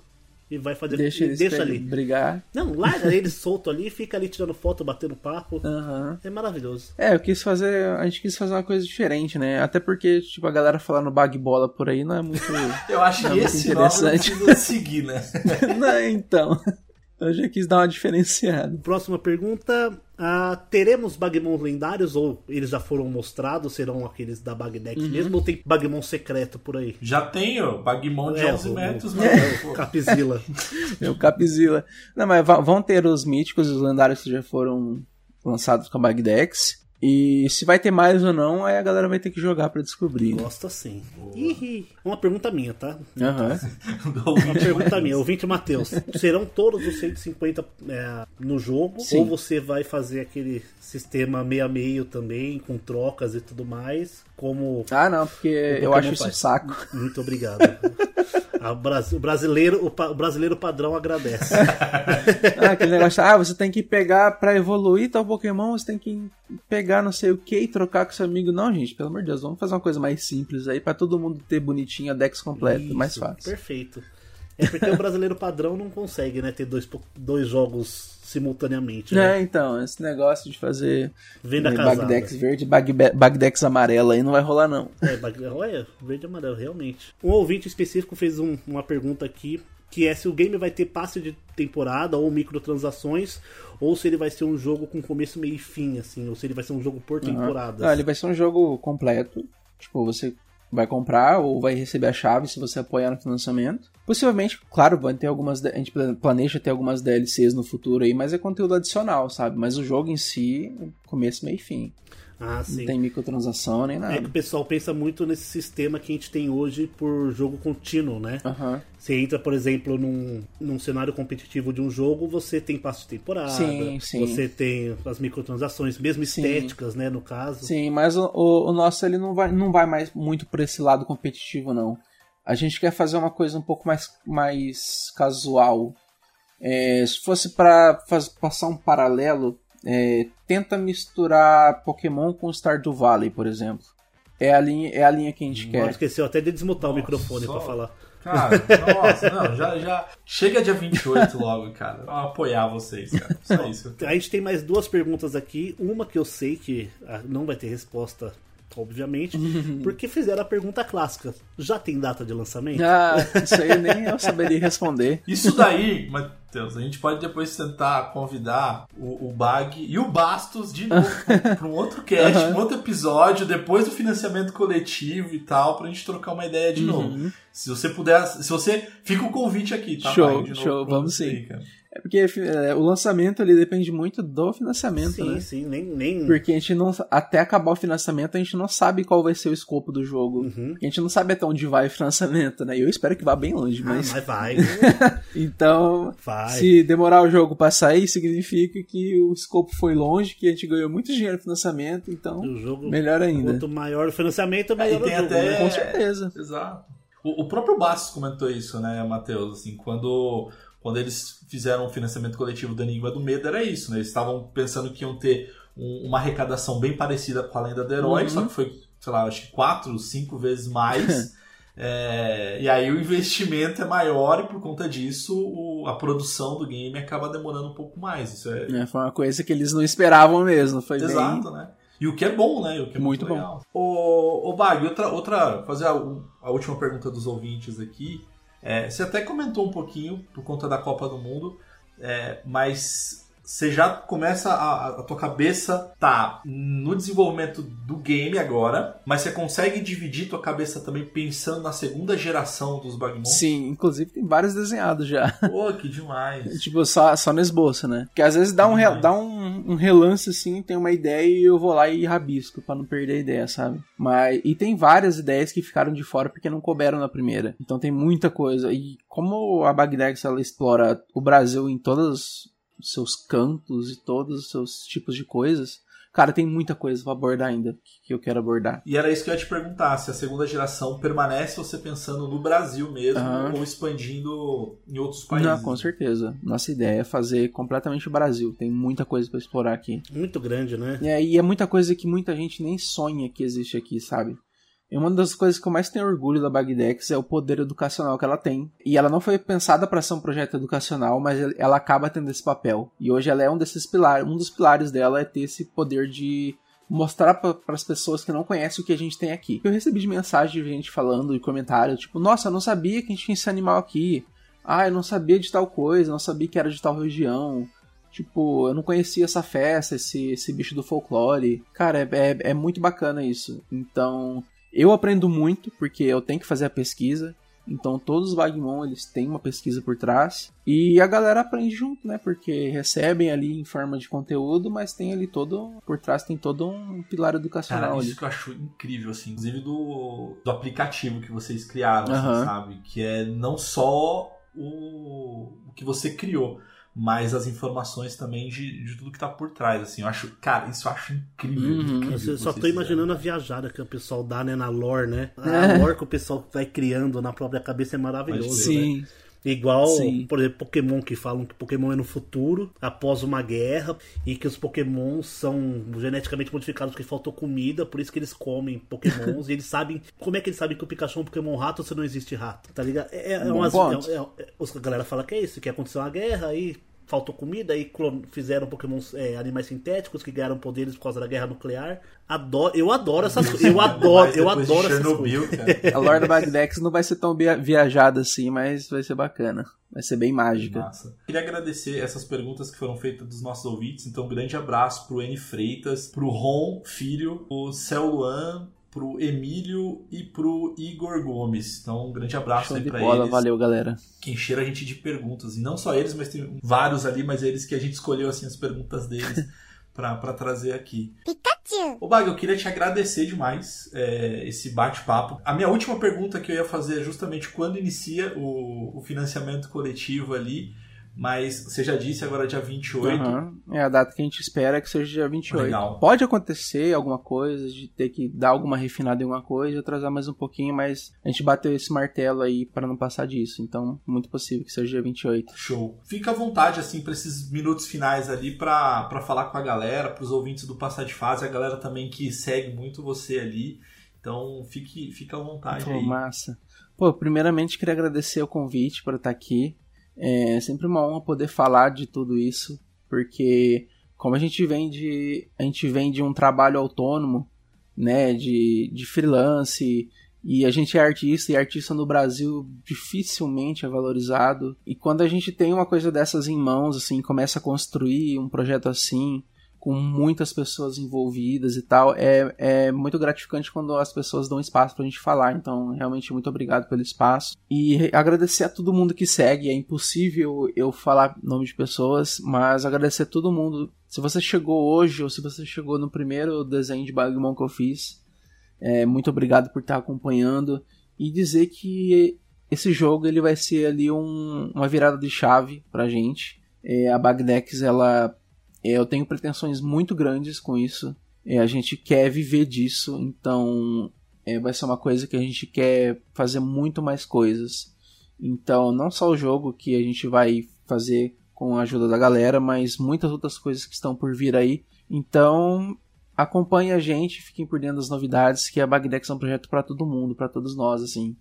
[SPEAKER 2] E vai fazer
[SPEAKER 3] Deixa eles
[SPEAKER 2] deixa ali.
[SPEAKER 3] brigar.
[SPEAKER 2] Não, larga ele solto ali, fica ali tirando foto, batendo papo.
[SPEAKER 3] Aham.
[SPEAKER 2] É maravilhoso.
[SPEAKER 3] É, eu quis fazer. A gente quis fazer uma coisa diferente, né? Até porque, tipo, a galera falando bag bola por aí não é muito. (laughs)
[SPEAKER 1] Eu acho
[SPEAKER 3] É
[SPEAKER 1] que esse nome não
[SPEAKER 3] interessante.
[SPEAKER 1] precisa seguir, né? (laughs)
[SPEAKER 3] não, então. Eu já quis dar uma diferenciada.
[SPEAKER 2] Próxima pergunta. Ah, teremos Bagmons lendários ou eles já foram mostrados? Serão aqueles da Bagdex
[SPEAKER 3] Uhum.
[SPEAKER 2] mesmo? Ou tem Bagmon secreto por aí?
[SPEAKER 1] Já tem, ó, Bagmon de
[SPEAKER 2] É,
[SPEAKER 1] 11
[SPEAKER 2] o-
[SPEAKER 1] metros,
[SPEAKER 2] o-
[SPEAKER 1] mano. (laughs)
[SPEAKER 2] o Capizilla. (laughs)
[SPEAKER 3] É o Capizilla. Não, mas vão ter os míticos e os lendários que já foram lançados com a Bagdex. E se vai ter mais ou não, aí a galera vai ter que jogar pra descobrir. né?
[SPEAKER 2] Gosta sim. Ih, Uma pergunta minha, tá?
[SPEAKER 3] Aham.
[SPEAKER 1] Do
[SPEAKER 2] Uma pergunta minha, ouvinte Matheus. Serão todos os 150 é, no jogo?
[SPEAKER 3] Sim.
[SPEAKER 2] Ou você vai fazer aquele sistema meio a meio também, com trocas e tudo mais? Como.
[SPEAKER 3] Ah, não, porque eu acho isso um saco.
[SPEAKER 2] Muito obrigado. (laughs) O, brasileiro, o, brasileiro padrão agradece. (laughs)
[SPEAKER 3] Ah, aquele negócio, ah, você tem que pegar pra evoluir tal Pokémon, você tem que pegar não sei o que e trocar com seu amigo. Não, gente, pelo amor de Deus, vamos fazer uma coisa mais simples aí pra todo mundo ter bonitinho a Dex completa,
[SPEAKER 2] Isso,
[SPEAKER 3] mais fácil.
[SPEAKER 2] Perfeito. É porque o brasileiro padrão não consegue, né, ter dois, dois jogos simultaneamente. Né?
[SPEAKER 3] É, então, esse negócio de fazer
[SPEAKER 2] Venda
[SPEAKER 3] eh,
[SPEAKER 2] casada.
[SPEAKER 3] Bagdex verde e Bag Bagdex amarela aí não vai rolar não.
[SPEAKER 2] É, bag- olha, verde e amarelo, realmente. Um ouvinte específico fez um- uma pergunta aqui, que é se o game vai ter passe de temporada ou microtransações, ou se ele vai ser um jogo com começo, meio e fim, assim, ou se ele vai ser um jogo por temporada.
[SPEAKER 3] Ah, ele vai ser um jogo completo. Tipo, você vai comprar ou vai receber a chave se você apoiar no financiamento. Possivelmente, claro, vai ter algumas. A gente planeja ter algumas DLCs no futuro aí, mas é conteúdo adicional, sabe? Mas o jogo em si, começo, meio e fim.
[SPEAKER 2] Ah,
[SPEAKER 3] Não
[SPEAKER 2] sim.
[SPEAKER 3] tem microtransação nem
[SPEAKER 2] É que o
[SPEAKER 3] nada.
[SPEAKER 2] pessoal pensa muito nesse sistema que a gente tem hoje por jogo contínuo, né?
[SPEAKER 3] Aham.
[SPEAKER 2] Você entra, por exemplo, num, num cenário competitivo de um jogo, você tem passo de temporada,
[SPEAKER 3] Sim, sim.
[SPEAKER 2] você tem as microtransações, mesmo
[SPEAKER 3] Sim.
[SPEAKER 2] estéticas, né, no caso.
[SPEAKER 3] Sim, mas o, o- o nosso ele não vai, não vai mais muito por esse lado competitivo, não. A gente quer fazer uma coisa um pouco mais, mais casual. É, se fosse para passar um paralelo, é, tenta misturar Pokémon com Stardew Valley, por exemplo. É a linha, é a linha que a gente
[SPEAKER 2] Agora
[SPEAKER 3] quer.
[SPEAKER 2] esqueceu até de desmutar o
[SPEAKER 1] Nossa,
[SPEAKER 2] microfone
[SPEAKER 1] só-
[SPEAKER 2] pra falar.
[SPEAKER 1] Cara, nossa, não, já, já. Chega dia 28 logo, cara. Pra apoiar vocês, cara. Só isso.
[SPEAKER 2] A gente tem mais duas perguntas aqui. Uma que eu sei que ah, não vai ter resposta, obviamente, (laughs) porque fizeram a pergunta clássica. Já tem data de lançamento?
[SPEAKER 3] Ah, isso aí nem eu saberia responder.
[SPEAKER 1] Isso daí, Matheus, a gente pode depois tentar convidar o, o Bag e o Bastos de novo (laughs) para um outro cast, um outro episódio, depois do financiamento coletivo e tal, pra gente trocar uma ideia de novo. Se você puder, se você. Fica o convite aqui, tá?
[SPEAKER 3] Show, show, vamos sim.
[SPEAKER 1] aí, cara.
[SPEAKER 3] É porque é, o lançamento ele depende muito do financiamento,
[SPEAKER 2] sim,
[SPEAKER 3] né?
[SPEAKER 2] sim, nem. nem...
[SPEAKER 3] Porque a gente não. Até acabar o financiamento, a gente não sabe qual vai ser o escopo do jogo.
[SPEAKER 2] Uhum.
[SPEAKER 3] A gente não sabe até onde vai o financiamento, né? E eu espero que vá bem longe,
[SPEAKER 2] Ah,
[SPEAKER 3] mas.
[SPEAKER 2] mas vai, (laughs)
[SPEAKER 3] Então.
[SPEAKER 2] vai.
[SPEAKER 3] Se demorar o jogo pra sair, significa que o escopo foi longe, que a gente ganhou muito dinheiro no financiamento, então.
[SPEAKER 2] O jogo,
[SPEAKER 3] Melhor ainda.
[SPEAKER 2] quanto maior o financiamento,
[SPEAKER 1] É,
[SPEAKER 2] melhor
[SPEAKER 1] tem
[SPEAKER 2] o jogo.
[SPEAKER 1] até-
[SPEAKER 2] né?
[SPEAKER 3] Com certeza.
[SPEAKER 1] Exato. O, o próprio Bastos comentou isso, né, Matheus? Assim, quando, quando eles fizeram o financiamento coletivo do Enigma do Medo, era isso, né? Eles estavam pensando que iam ter um- uma arrecadação bem parecida com a Lenda do Herói,
[SPEAKER 3] Uhum.
[SPEAKER 1] só que foi, sei lá, acho que quatro, cinco vezes mais. (laughs) É, e aí o investimento é maior e por conta disso o- a produção do game acaba demorando um pouco mais. Isso é,
[SPEAKER 3] É, foi uma coisa que eles não esperavam mesmo. Foi bem-
[SPEAKER 1] Exato, né? E o que é bom, né? O que é muito,
[SPEAKER 3] Muito bom.
[SPEAKER 1] legal. Ô, ô Bag, outra, outra. Fazer a, a última pergunta dos ouvintes aqui. É, você até comentou um pouquinho por conta da Copa do Mundo, é, mas você já começa a, a tua cabeça tá no desenvolvimento do game agora, mas você consegue dividir tua cabeça também pensando na segunda geração dos Bagmon?
[SPEAKER 3] Sim, inclusive tem vários desenhados já.
[SPEAKER 1] Pô, que demais. (laughs)
[SPEAKER 3] Tipo, só, só no esboço, né? Porque às vezes dá um, dá um, um relance assim, tem uma ideia e eu vou lá e rabisco pra não perder a ideia, sabe? Mas e tem várias ideias que ficaram de fora porque não couberam na primeira. Então tem muita coisa. E como a Bagdex ela explora o Brasil em todos os seus cantos e todos os seus tipos de coisas, cara, tem muita coisa pra abordar ainda que- eu quero abordar.
[SPEAKER 1] E era isso que eu ia te perguntar, se a segunda geração permanece você pensando no Brasil mesmo
[SPEAKER 3] Aham.
[SPEAKER 1] ou expandindo em outros países.
[SPEAKER 3] Não, com certeza. Nossa ideia é fazer completamente o Brasil. Tem muita coisa pra explorar aqui.
[SPEAKER 2] Muito grande, né?
[SPEAKER 3] É, e é muita coisa que muita gente nem sonha que existe aqui, sabe? E uma das coisas que eu mais tenho orgulho da Bagdex é o poder educacional que ela tem. E ela não foi pensada para ser um projeto educacional, mas ela acaba tendo esse papel. E hoje ela é um desses pilares, um dos pilares dela é ter esse poder de mostrar para as pessoas que não conhecem o que a gente tem aqui. Eu recebi de mensagem de gente falando e comentário, tipo, nossa, eu não sabia que a gente tinha esse animal aqui. Ah, eu não sabia de tal coisa, não sabia que era de tal região. Tipo, eu não conhecia essa festa, esse, esse bicho do folclore. Cara, é, é, é muito bacana isso. Então, eu aprendo muito, porque eu tenho que fazer a pesquisa. Então todos os Bagmon eles têm uma pesquisa por trás e a galera aprende junto, né? Porque recebem ali em forma de conteúdo, mas tem ali todo por trás tem todo um pilar educacional.
[SPEAKER 1] Cara, isso
[SPEAKER 3] ali.
[SPEAKER 1] que eu acho incrível, assim, inclusive do, do aplicativo que vocês criaram, assim,
[SPEAKER 3] Aham.
[SPEAKER 1] sabe? Que é não só o, o que você criou, mas as informações também de, de tudo que tá por trás, assim. Eu acho, cara, isso eu acho incrível.
[SPEAKER 3] Uhum.
[SPEAKER 1] incrível
[SPEAKER 2] Eu só tô imaginando a
[SPEAKER 1] fizeram.
[SPEAKER 2] viajada que o pessoal dá, né, na lore, né? A
[SPEAKER 3] É.
[SPEAKER 2] lore que o pessoal vai criando na própria cabeça é maravilhoso,
[SPEAKER 1] Pode
[SPEAKER 2] né? Igual,
[SPEAKER 3] Sim.
[SPEAKER 2] por exemplo, Pokémon que falam que Pokémon é no futuro, após uma guerra, e que os Pokémons são geneticamente modificados porque faltou comida, por isso que eles comem Pokémons, e eles sabem. Como é que eles sabem que o Pikachu é um Pokémon rato se não existe rato? Tá ligado? É, é,
[SPEAKER 3] Bom
[SPEAKER 2] umas- é- é- é- a galera fala que é isso, que aconteceu uma guerra, aí faltou comida, clon- fizeram Pokémon é, animais sintéticos que ganharam poderes por causa da guerra nuclear. Adoro, eu adoro essas (laughs) coisas. Eu adoro, eu adoro essas
[SPEAKER 1] Chernobyl,
[SPEAKER 2] coisas.
[SPEAKER 1] cara.
[SPEAKER 3] A lore da Bagdex não vai ser tão via- viajada assim, mas vai ser bacana. Vai ser bem mágica.
[SPEAKER 1] Massa. Queria agradecer essas perguntas que foram feitas dos nossos ouvintes. Então, um grande abraço pro N Freitas, pro Ron Filho, pro Céu Luan, pro Emílio e pro Igor Gomes. Então, um grande abraço
[SPEAKER 3] Show
[SPEAKER 1] aí
[SPEAKER 3] de
[SPEAKER 1] pra
[SPEAKER 3] bola,
[SPEAKER 1] eles.
[SPEAKER 3] valeu, galera.
[SPEAKER 1] Que encheram a gente de perguntas. E não só eles, mas tem vários ali, mas eles que a gente escolheu assim as perguntas deles (laughs) pra, pra trazer aqui. Ô Bag, eu queria te agradecer demais é, esse bate-papo. A minha última pergunta que eu ia fazer é justamente quando inicia o, o financiamento coletivo ali, mas você já disse agora dia 28.
[SPEAKER 3] Aham. É a data que a gente espera que seja dia 28.
[SPEAKER 1] Legal.
[SPEAKER 3] Pode acontecer alguma coisa, de ter que dar alguma refinada em alguma coisa, atrasar mais um pouquinho, mas a gente bateu esse martelo aí para não passar disso. Então, muito possível que seja dia 28.
[SPEAKER 1] Show. Fica à vontade, assim, para esses minutos finais ali, pra pra falar com a galera, pros ouvintes do Passar de Fase, a galera também que segue muito você ali. Então, fique, fica à vontade
[SPEAKER 3] Pô,
[SPEAKER 1] aí.
[SPEAKER 3] massa. Pô, primeiramente queria agradecer o convite para estar aqui. É sempre uma honra poder falar de tudo isso, porque como a gente vem de a gente vem de um trabalho autônomo, né, de, de freelance, e a gente é artista, e artista no Brasil dificilmente é valorizado. E quando a gente tem uma coisa dessas em mãos, assim, começa a construir um projeto assim, com muitas pessoas envolvidas e tal, é, é muito gratificante quando as pessoas dão espaço pra gente falar. Então, realmente, muito obrigado pelo espaço. E agradecer a todo mundo que segue. É impossível eu falar nome de pessoas, mas agradecer a todo mundo. Se você chegou hoje ou se você chegou no primeiro desenho de Bagmon que eu fiz, é, muito obrigado por estar acompanhando. E dizer que esse jogo ele vai ser ali um- uma virada de chave pra gente. É, a Bagdex, ela eu tenho pretensões muito grandes com isso. É, a gente quer viver disso, então é, vai ser uma coisa que a gente quer fazer muito mais coisas. Então, não só o jogo que a gente vai fazer com a ajuda da galera, mas muitas outras coisas que estão por vir aí. Então, acompanhe a gente, fiquem por dentro das novidades, que a Bagdex é um projeto para todo mundo, para todos nós, assim.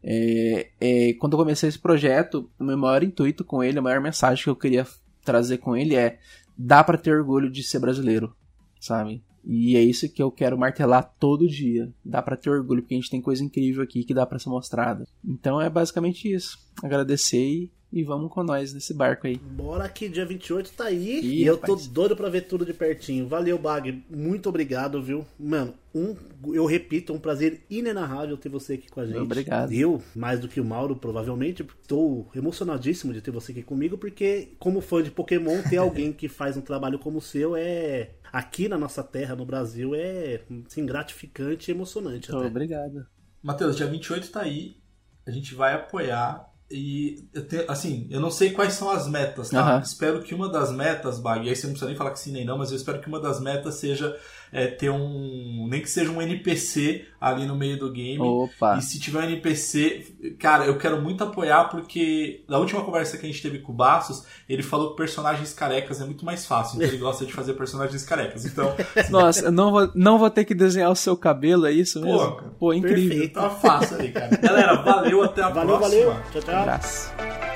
[SPEAKER 3] É, é, quando eu comecei esse projeto, o meu maior intuito com ele, a maior mensagem que eu queria trazer com ele é dá pra ter orgulho de ser brasileiro, sabe? E é isso que eu quero martelar todo dia. Dá pra ter orgulho, porque a gente tem coisa incrível aqui que dá pra ser mostrada. Então é basicamente isso. Agradecer e, e vamos com nós nesse barco aí.
[SPEAKER 2] Bora que dia 28 tá aí.
[SPEAKER 3] Ih,
[SPEAKER 2] e eu tô
[SPEAKER 3] rapaz.
[SPEAKER 2] doido pra ver tudo de pertinho. Valeu, Bag. Muito obrigado, viu? Mano, um, eu repito, é um prazer inenarrável ter você aqui com a gente.
[SPEAKER 3] Obrigado.
[SPEAKER 2] Eu, mais do que o Mauro, provavelmente, estou emocionadíssimo de ter você aqui comigo, porque, como fã de Pokémon, ter alguém que faz um trabalho como o seu é. Aqui na nossa terra, no Brasil, é assim, gratificante e emocionante.
[SPEAKER 3] Então,
[SPEAKER 2] até.
[SPEAKER 3] obrigado.
[SPEAKER 1] Matheus, dia 28 tá aí. A gente vai apoiar. E eu te- assim, eu não sei quais são as metas, tá?
[SPEAKER 3] Aham.
[SPEAKER 1] Espero que uma das metas, Bag, e aí você não precisa nem falar que sim nem não, mas eu espero que uma das metas seja é, ter um. Nem que seja um NPC ali no meio do game.
[SPEAKER 3] Opa.
[SPEAKER 1] E se tiver um NPC, cara, eu quero muito apoiar porque na última conversa que a gente teve com o Bastos, ele falou que personagens carecas é muito mais fácil, então ele gosta de fazer personagens carecas. Então, (laughs)
[SPEAKER 3] Nossa, eu não vou, não vou ter que desenhar o seu cabelo, é isso
[SPEAKER 1] Pô,
[SPEAKER 3] mesmo?
[SPEAKER 1] cara.
[SPEAKER 3] Pô, incrível.
[SPEAKER 2] Perfeito.
[SPEAKER 1] tá fácil ali, cara. Galera, valeu, até a
[SPEAKER 2] Valeu,
[SPEAKER 1] próxima.
[SPEAKER 2] valeu. Tchau, tchau.
[SPEAKER 3] Abraço.